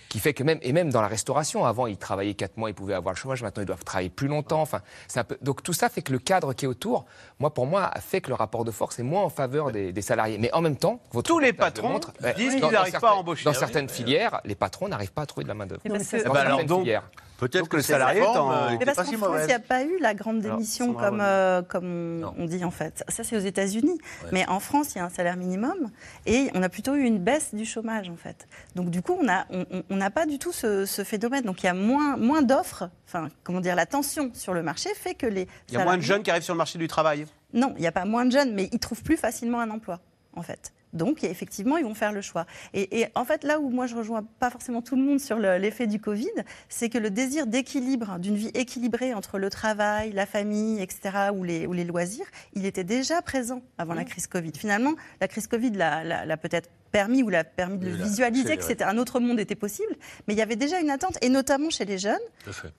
qui fait que même, et même dans la restauration, avant, ils travaillaient 4 mois, ils pouvaient avoir le chômage, maintenant, ils doivent travailler plus longtemps. Enfin, c'est un peu, donc tout ça fait que le cadre qui est autour, moi, pour moi, fait que le rapport de force est moins en faveur des, des salariés. Mais en même temps, votre Tous les patrons disent qu'ils n'arrivent pas à embaucher. Dans oui. certaines filières, les patrons n'arrivent pas à trouver de la main-d'œuvre. Dans Eh ben certaines donc, filières. Peut-être Donc le salarié est en- Mais parce qu'en France, il n'y a pas eu la grande démission comme, euh, comme on- on dit en fait. Ça, c'est aux États-Unis. Mais en France, il y a un salaire minimum et on a plutôt eu une baisse du chômage en fait. Donc du coup, on n'a on, on- pas du tout ce, ce phénomène. Donc il y a moins, moins d'offres. Enfin, comment dire, la tension sur le marché fait que les. Il y a moins de jeunes qui arrivent sur le marché du travail. non, il n'y a pas moins de jeunes, mais ils trouvent plus facilement un emploi, en fait. Donc, effectivement, ils vont faire le choix. Et, et en fait, là où moi je rejoins pas forcément tout le monde sur le- l'effet du Covid, c'est que le désir d'équilibre, d'une vie équilibrée entre le travail, la famille, etc., ou les, ou les loisirs, il était déjà présent avant la crise Covid. Finalement, la crise Covid l'a peut-être permis ou l'a permis de visualiser que c'était un autre monde était possible, mais il y avait déjà une attente, et notamment chez les jeunes, fait.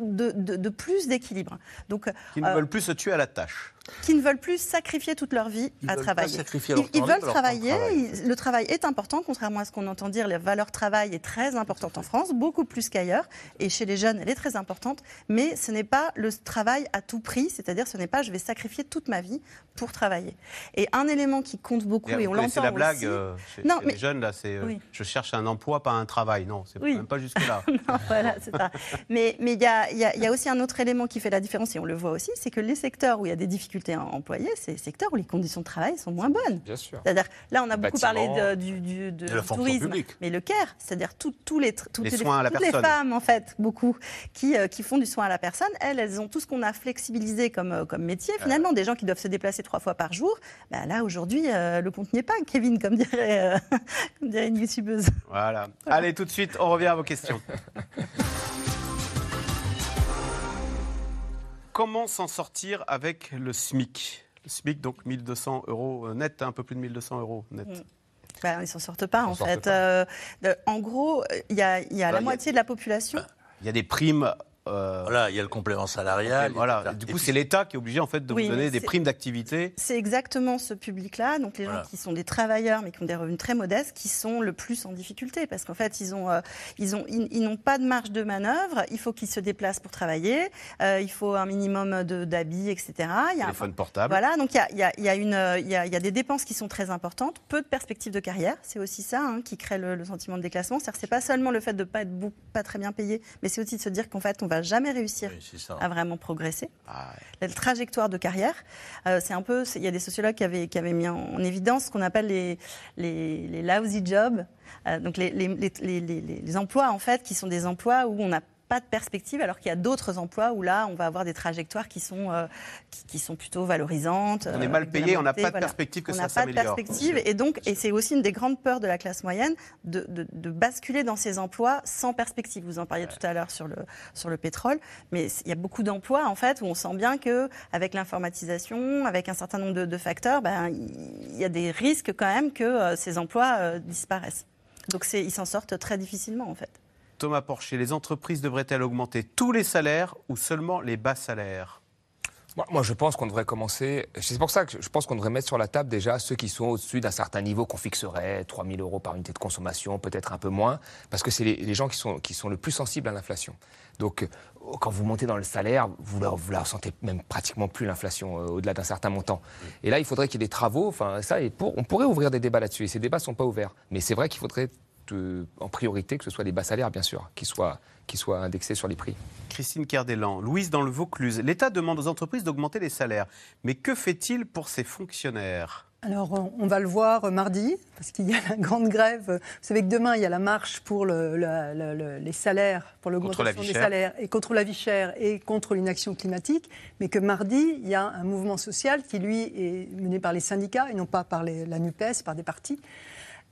de, de- de plus d'équilibre. Donc, Qui ne euh, veulent plus se tuer à la tâche. Qui ne veulent plus sacrifier toute leur vie Ils à travailler. ils, ils veulent travailler, ils- le travail est important, contrairement à ce qu'on entend dire, la valeur travail est très importante en France, beaucoup plus qu'ailleurs, et chez les jeunes, elle est très importante, mais ce n'est pas le travail à tout prix, c'est-à-dire ce n'est pas je vais sacrifier toute ma vie pour travailler. Et un élément qui compte beaucoup, et, on l'entend la blague aussi- euh, chez, Non, chez mais- les jeunes, là, c'est euh, Oui. je cherche un emploi, pas un travail. Non, c'est Oui. même pas jusque-là. <laughs> Voilà, c'est ça. Mais mais il y a, y a- y a aussi un autre élément qui fait la différence, et on le voit aussi, c'est que les secteurs où il y a des difficultés à employer, c'est les secteurs où les conditions de travail sont moins bonnes. Bien sûr. C'est-à-dire, là, on a beaucoup parlé de, du, de- la tourisme, publique. mais le CARE, c'est-à-dire tout- tous les, toutes Les les, soins à la toutes les personne. femmes, en fait, beaucoup, qui, euh, qui font du soin à la personne, elles, elles ont tout ce qu'on a flexibilisé comme, euh, comme métier, finalement, des gens qui doivent se déplacer trois fois par jour. Bah, là, aujourd'hui, euh, le compte n'y est pas, Kevin, comme dirait, euh, <laughs> comme dirait une youtubeuse. Voilà. Allez, tout de suite, on revient à vos questions. <laughs> Comment s'en sortir avec le SMIC Le SMIC, donc 1200 euros net, un peu plus de 1200 euros net. Mm. Bah, ils ne s'en sortent pas, Ils en fait. pas. Euh, en gros, il y a, il y a Alors, la il y a- moitié de la population. Il y a des primes. Euh, Voilà, il y a le complément salarial. Voilà. etc. Du coup, puis- c'est l'État qui est obligé en fait de Oui, vous donner des primes d'activité. C'est exactement ce public-là, donc les gens qui sont des travailleurs mais qui ont des revenus très modestes, qui sont le plus en difficulté parce qu'en fait ils ont, euh, ils ont, ils, ils n'ont pas de marge de manœuvre. Il faut qu'ils se déplacent pour travailler. euh, il faut un minimum de d'habits, etc. Il y a un- Téléphone portable. Voilà, donc il y a, il y a- il y a une, il y a- il y a des dépenses qui sont très importantes, peu de perspectives de carrière. C'est aussi ça hein, qui crée le, le sentiment de déclassement. C'est-à-dire que c'est pas seulement le fait de pas être beau- pas très bien payé, mais c'est aussi de se dire qu'en fait on va jamais réussir à vraiment progresser. Ah La trajectoire de carrière, euh, c'est un peu, il y a des sociologues qui avaient, qui avaient mis en, en évidence ce qu'on appelle les, les, les lousy jobs, euh, donc les, les, les, les- les- les emplois en fait qui sont des emplois où on n'a pas de perspective, alors qu'il y a d'autres emplois où là, on va avoir des trajectoires qui sont, euh, qui, qui sont plutôt valorisantes. On est euh, mal payé, on n'a pas de voilà. perspective que on ça n'a pas de s'améliore. perspective, et donc, et c'est aussi une des grandes peurs de la classe moyenne de, de- de basculer dans ces emplois sans perspective. Vous en parliez tout à l'heure sur le, sur le pétrole, mais il y a beaucoup d'emplois en fait où on sent bien que avec l'informatisation, avec un certain nombre de, de facteurs, ben, il y a des risques quand même que euh, ces emplois euh, disparaissent. Donc ils s'en sortent très difficilement en fait. Thomas Porcher, les entreprises devraient-elles augmenter tous les salaires ou seulement les bas salaires? Moi, je pense qu'on devrait commencer. C'est pour ça que je pense qu'on devrait mettre sur la table déjà ceux qui sont au-dessus d'un certain niveau qu'on fixerait, 3 000 euros par unité de consommation, peut-être un peu moins, parce que c'est les, les gens qui sont, qui sont le plus sensibles à l'inflation. Donc, euh, quand vous montez dans le salaire, vous la, vous la ressentez même pratiquement plus l'inflation euh, au-delà d'un certain montant. Et là, il faudrait qu'il y ait des travaux. Enfin, ça, et pour, on pourrait ouvrir des débats là-dessus. Et ces débats ne sont pas ouverts. Mais c'est vrai qu'il faudrait euh, en priorité que ce soit des bas salaires, bien sûr, qui soient, qui soient indexés sur les prix. Christine Kerdelan, Louise dans le Vaucluse. L'État demande aux entreprises d'augmenter les salaires. Mais que fait-il pour ses fonctionnaires? Alors, on- va le voir mardi, parce qu'il y a la grande grève. Vous savez que demain, il y a la marche pour le- la- la- le- les salaires, pour la l'augmentation vie des chère. salaires, et contre la vie chère et contre l'inaction climatique. Mais que mardi, il y a un mouvement social qui, lui, est mené par les syndicats et non pas par les- la NUPES, par des partis.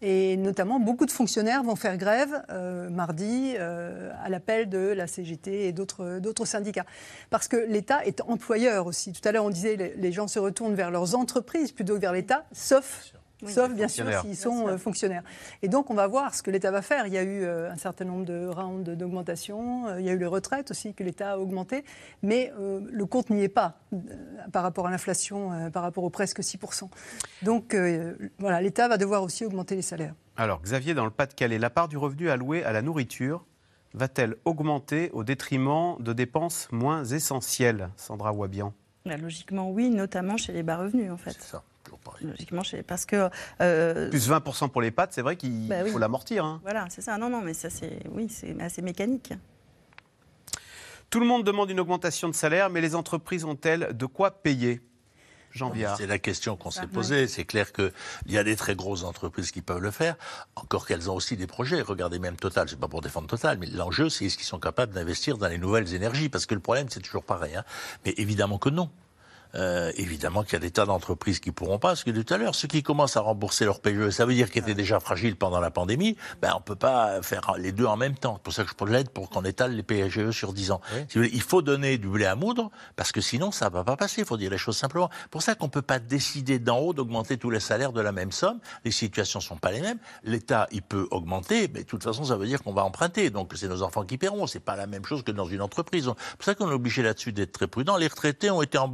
Et notamment, beaucoup de fonctionnaires vont faire grève euh, mardi euh, à l'appel de la CGT et d'autres syndicats. Parce que l'État est employeur aussi. Tout à l'heure, on disait les, les gens se retournent vers leurs entreprises plutôt que vers l'État, sauf sauf bien sûr s'ils sont euh, fonctionnaires. Et donc on va voir ce que l'État va faire. Il y a eu euh, un certain nombre de rounds d'augmentation, euh, il y a eu les retraites aussi que l'État a augmenté, mais euh, le compte n'y est pas par rapport à l'inflation, par rapport aux presque 6%. Donc euh, voilà, l'État va devoir aussi augmenter les salaires. Alors, Xavier, dans le Pas-de-Calais, la part du revenu alloué à la nourriture va-t-elle augmenter au détriment de dépenses moins essentielles? Sandra Wabian Bah, logiquement, oui, notamment chez les bas revenus, en fait. Logiquement, parce que. euh, Plus 20% pour les pâtes, c'est vrai qu'il Bah oui. faut l'amortir. hein. Voilà, c'est ça. Non, non, mais ça, c'est. Oui, c'est assez mécanique. Tout le monde demande une augmentation de salaire, mais les entreprises ont-elles de quoi payer? C'est la question qu'on Ah, s'est posée. C'est clair qu'il y a des très grosses entreprises qui peuvent le faire, encore qu'elles ont aussi des projets. Regardez même Total, c'est pas pour défendre Total, mais l'enjeu, c'est est-ce qu'ils sont capables d'investir dans les nouvelles énergies? Parce que le problème, c'est toujours pareil. hein. Mais évidemment que non. Euh, évidemment qu'il y a des tas d'entreprises qui pourront pas, ce que tout à l'heure, ceux qui commencent à rembourser leur PGE, ça veut dire qu'ils étaient déjà fragiles pendant la pandémie, ben on peut pas faire les deux en même temps. C'est pour ça que je prends de l'aide pour qu'on étale les PGE sur 10 ans. Si vous voulez, il faut donner du blé à moudre, parce que sinon ça va pas passer, il faut dire les choses simplement. pour ça qu'on peut pas décider d'en haut d'augmenter tous les salaires de la même somme, les situations sont pas les mêmes, l'État il peut augmenter, mais de toute façon ça veut dire qu'on va emprunter, donc c'est nos enfants qui paieront, c'est pas la même chose que dans une entreprise. C'est pour ça qu'on est obligé là-dessus d'être très prudent. Les retraités ont été en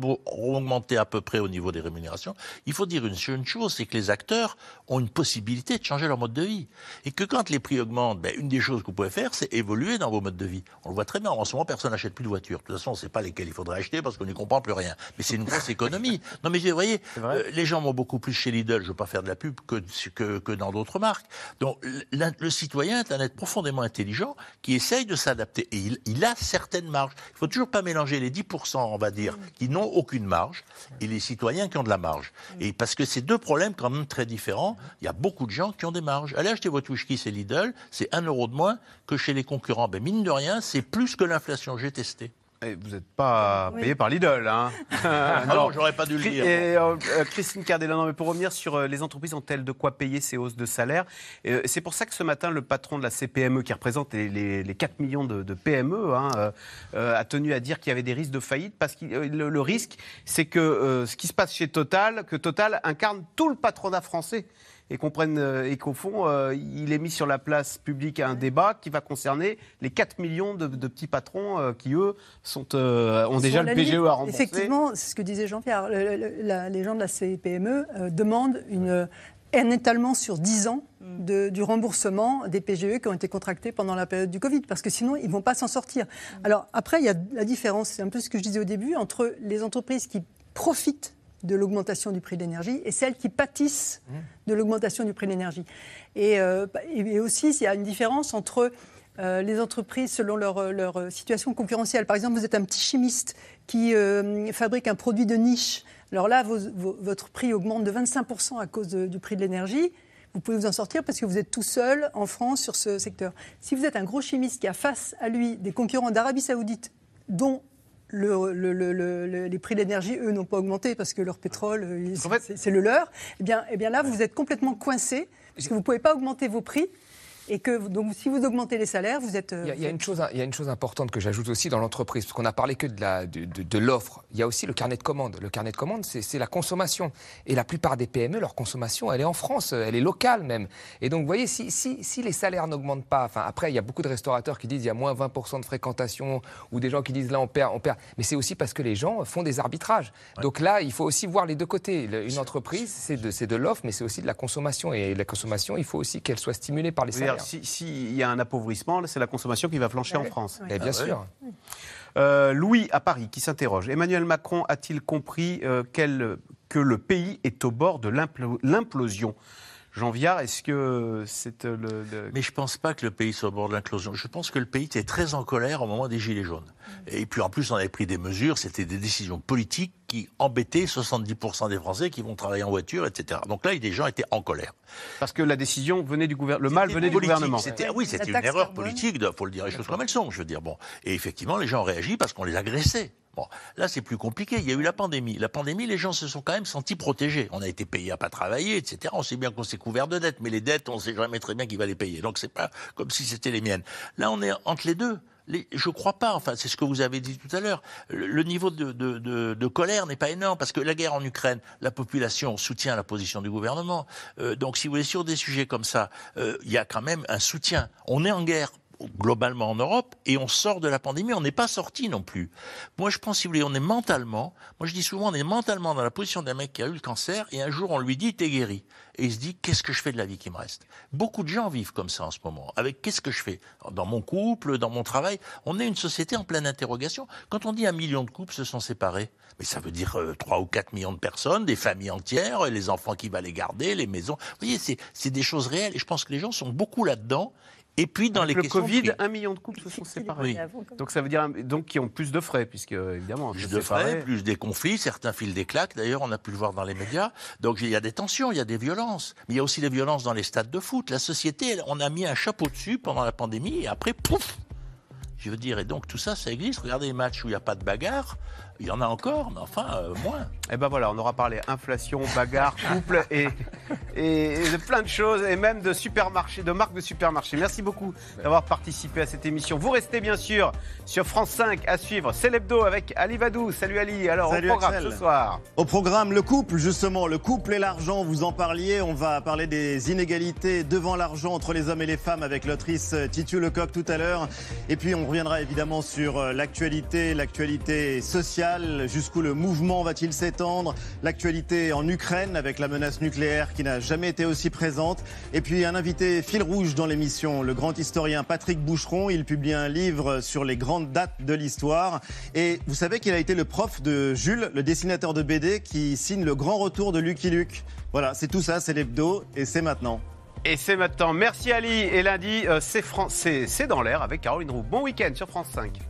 beau- ont augmenté à peu près au niveau des rémunérations. Il faut dire une, une chose, c'est que les acteurs ont une possibilité de changer leur mode de vie. Et que quand les prix augmentent, ben, une des choses que vous pouvez faire, c'est évoluer dans vos modes de vie. On le voit très bien. En ce moment, personne n'achète plus de voitures. De toute façon, on ne sait pas lesquelles il faudrait acheter parce qu'on n'y comprend plus rien. Mais c'est une grosse <laughs> économie. Non, mais vous voyez, euh, les gens vont beaucoup plus chez Lidl, je ne veux pas faire de la pub, que, que, que dans d'autres marques. Donc, le, citoyen est un être profondément intelligent qui essaye de s'adapter. Et il, il a certaines marges. Il faut toujours pas mélanger les 10%, on va dire, qui n'ont aucune marge, et les citoyens qui ont de la marge. Et parce que c'est deux problèmes quand même très différents. Il y a beaucoup de gens qui ont des marges. Allez acheter votre whisky, c'est Lidl, c'est 1 euro de moins que chez les concurrents. Ben, mine de rien, c'est plus que l'inflation. J'ai testé. Et vous n'êtes pas Oui. payé par Lidl, hein <laughs> Ah non, j'aurais pas dû le dire. Et, euh, euh, Christine Cardella, non, mais pour revenir sur euh, les entreprises ont-elles de quoi payer ces hausses de salaire? Euh, C'est pour ça que ce matin, le patron de la CPME, qui représente les, les- les 4 millions de, de PME, hein, euh, euh, a tenu à dire qu'il y avait des risques de faillite, parce que le, le risque, c'est que euh, ce qui se passe chez Total, que Total incarne tout le patronat français. Et qu'on prenne, euh, et qu'au fond, euh, il est mis sur la place publique un débat qui va concerner les 4 millions de, de petits patrons euh, qui, eux, sont, euh, ont déjà à le PGE limite. à rembourser. Effectivement, c'est ce que disait Jean-Pierre. Le- le- la- les gens de la CPME euh, demandent une, un étalement sur 10 ans de- du remboursement des PGE qui ont été contractés pendant la période du Covid, parce que sinon, ils ne vont pas s'en sortir. Alors après, il y a la différence, c'est un peu ce que je disais au début, entre les entreprises qui profitent de l'augmentation du prix de l'énergie et celles qui pâtissent de l'augmentation du prix de l'énergie. Et, euh, et aussi, il y a une différence entre euh, les entreprises selon leur, leur situation concurrentielle. Par exemple, vous êtes un petit chimiste qui euh, fabrique un produit de niche. Alors là, vos- vos- votre prix augmente de 25% à cause de- du prix de l'énergie. Vous pouvez vous en sortir parce que vous êtes tout seul en France sur ce secteur. Si vous êtes un gros chimiste qui a face à lui des concurrents d'Arabie Saoudite, dont le- le- le- le- le- les prix de l'énergie, eux, n'ont pas augmenté parce que leur pétrole, euh, c'est le leur, eh bien, eh bien là, vous êtes complètement coincé parce que vous ne pouvez pas augmenter vos prix. Et que donc, si vous augmentez les salaires, vous êtes. Il y, a, il y a une chose, il y a une chose importante que j'ajoute aussi dans l'entreprise, parce qu'on a parlé que de la- de, de- de l'offre. Il y a aussi le carnet de commandes. Le carnet de commandes, c'est la consommation. Et la plupart des PME, leur consommation, elle est en France, elle est locale même. Et donc, vous voyez, si, si, si les salaires n'augmentent pas, enfin, après, il y a beaucoup de restaurateurs qui disent il y a moins 20% de fréquentation, ou des gens qui disent là, on perd, on perd. Mais c'est aussi parce que les gens font des arbitrages. Donc là, il faut aussi voir les deux côtés. Une entreprise, c'est de, c'est de l'offre, mais c'est aussi de la consommation. Et la consommation, il faut aussi qu'elle soit stimulée par les C'est-à-dire, salaires. si- S'il y a un appauvrissement, c'est la consommation qui va flancher Ah en oui. France. Eh bien sûr. Euh, Louis, à Paris, qui s'interroge. Emmanuel Macron a-t-il compris euh, quel- que le pays est au bord de l'implo- l'implosion? Jean Viard, est-ce que c'est euh, le, le- Mais je pense pas que le pays soit au bord de l'inclusion. Je pense que le pays était très en colère au moment des Gilets jaunes. Et puis en plus, on avait pris des mesures, c'était des décisions politiques qui embêtaient 70% des Français qui vont travailler en voiture, etc. Donc là, les gens étaient en colère. Parce que la décision venait du gouvernement, le mal venait du gouvernement. C'était, oui, c'était une erreur politique, il faut le dire les choses comme elles sont, je veux dire. Bon. Et effectivement, les gens ont réagi parce qu'on les agressait. Bon, là, c'est plus compliqué. Il y a eu la pandémie. La pandémie, les gens se sont quand même sentis protégés. On a été payés à pas travailler, etc. On sait bien qu'on s'est couvert de dettes, mais les dettes, on sait jamais très bien qui va les payer. Donc, c'est pas comme si c'était les miennes. Là, on est entre les deux. Je crois pas. Enfin, c'est ce que vous avez dit tout à l'heure. Le, niveau de, de, de, de colère n'est pas énorme parce que la guerre en Ukraine, la population soutient la position du gouvernement. Euh, donc, si vous voulez, sur des sujets comme ça, euh, il y a quand même un soutien. On est en guerre globalement en Europe et on sort de la pandémie, on n'est pas sorti non plus. Moi je pense, si vous voulez, on est mentalement, moi je dis souvent, on est mentalement dans la position d'un mec qui a eu le cancer et un jour on lui dit t'es guéri. Et il se dit qu'est-ce que je fais de la vie qui me reste? Beaucoup de gens vivent comme ça en ce moment. Avec qu'est-ce que je fais? Dans mon couple, dans mon travail, on est une société en pleine interrogation. Quand on dit un million de couples se sont séparés, mais ça veut dire euh, 3 ou 4 millions de personnes, des familles entières, les enfants qui va les garder, les maisons. Vous voyez, c'est des choses réelles et je pense que les gens sont beaucoup là-dedans. Et puis dans Avec les le questions Covid, prix. un million de couples se sont séparés. Oui. Donc ça veut dire donc qui ont plus de frais puisque évidemment plus de frais, plus des conflits, certains filent des claques, d'ailleurs on a pu le voir dans les médias. Donc il y a des tensions, il y a des violences. Mais il y a aussi des violences dans les stades de foot. La société, elle, on a mis un chapeau dessus pendant la pandémie et après, pouf Je veux dire, et donc tout ça, ça existe. Regardez les matchs où il n'y a pas de bagarre, il y en a encore, mais enfin, euh, moins. Eh ben voilà, on aura parlé inflation, bagarre, couple et, et, et de plein de choses, et même de supermarchés, de marques de supermarchés. Merci beaucoup d'avoir participé à cette émission. Vous restez bien sûr sur France 5 à suivre. C'est l'hebdo avec Ali Vadou. Salut Ali. Alors Salut au programme Axel. ce soir. Au programme, le couple, justement, le couple et l'argent, vous en parliez. On va parler des inégalités devant l'argent entre les hommes et les femmes avec l'autrice Titu Lecoq tout à l'heure. Et puis, on reviendra évidemment sur euh, l'actualité, l'actualité sociale. Jusqu'où le mouvement va-t-il s'étendre L'actualité en Ukraine avec la menace nucléaire qui n'a jamais été aussi présente. Et puis, un invité fil rouge dans l'émission, le grand historien Patrick Boucheron. Il publie un livre sur les grandes dates de l'histoire. Et vous savez qu'il a été le prof de Jules, le dessinateur de BD, qui signe le grand retour de Lucky Luke. Voilà, c'est tout ça, c'est l'hebdo, et c'est maintenant. Et c'est maintenant. Merci Ali. Et lundi, euh, c'est dans l'air avec Caroline Roux. Bon week-end sur France 5.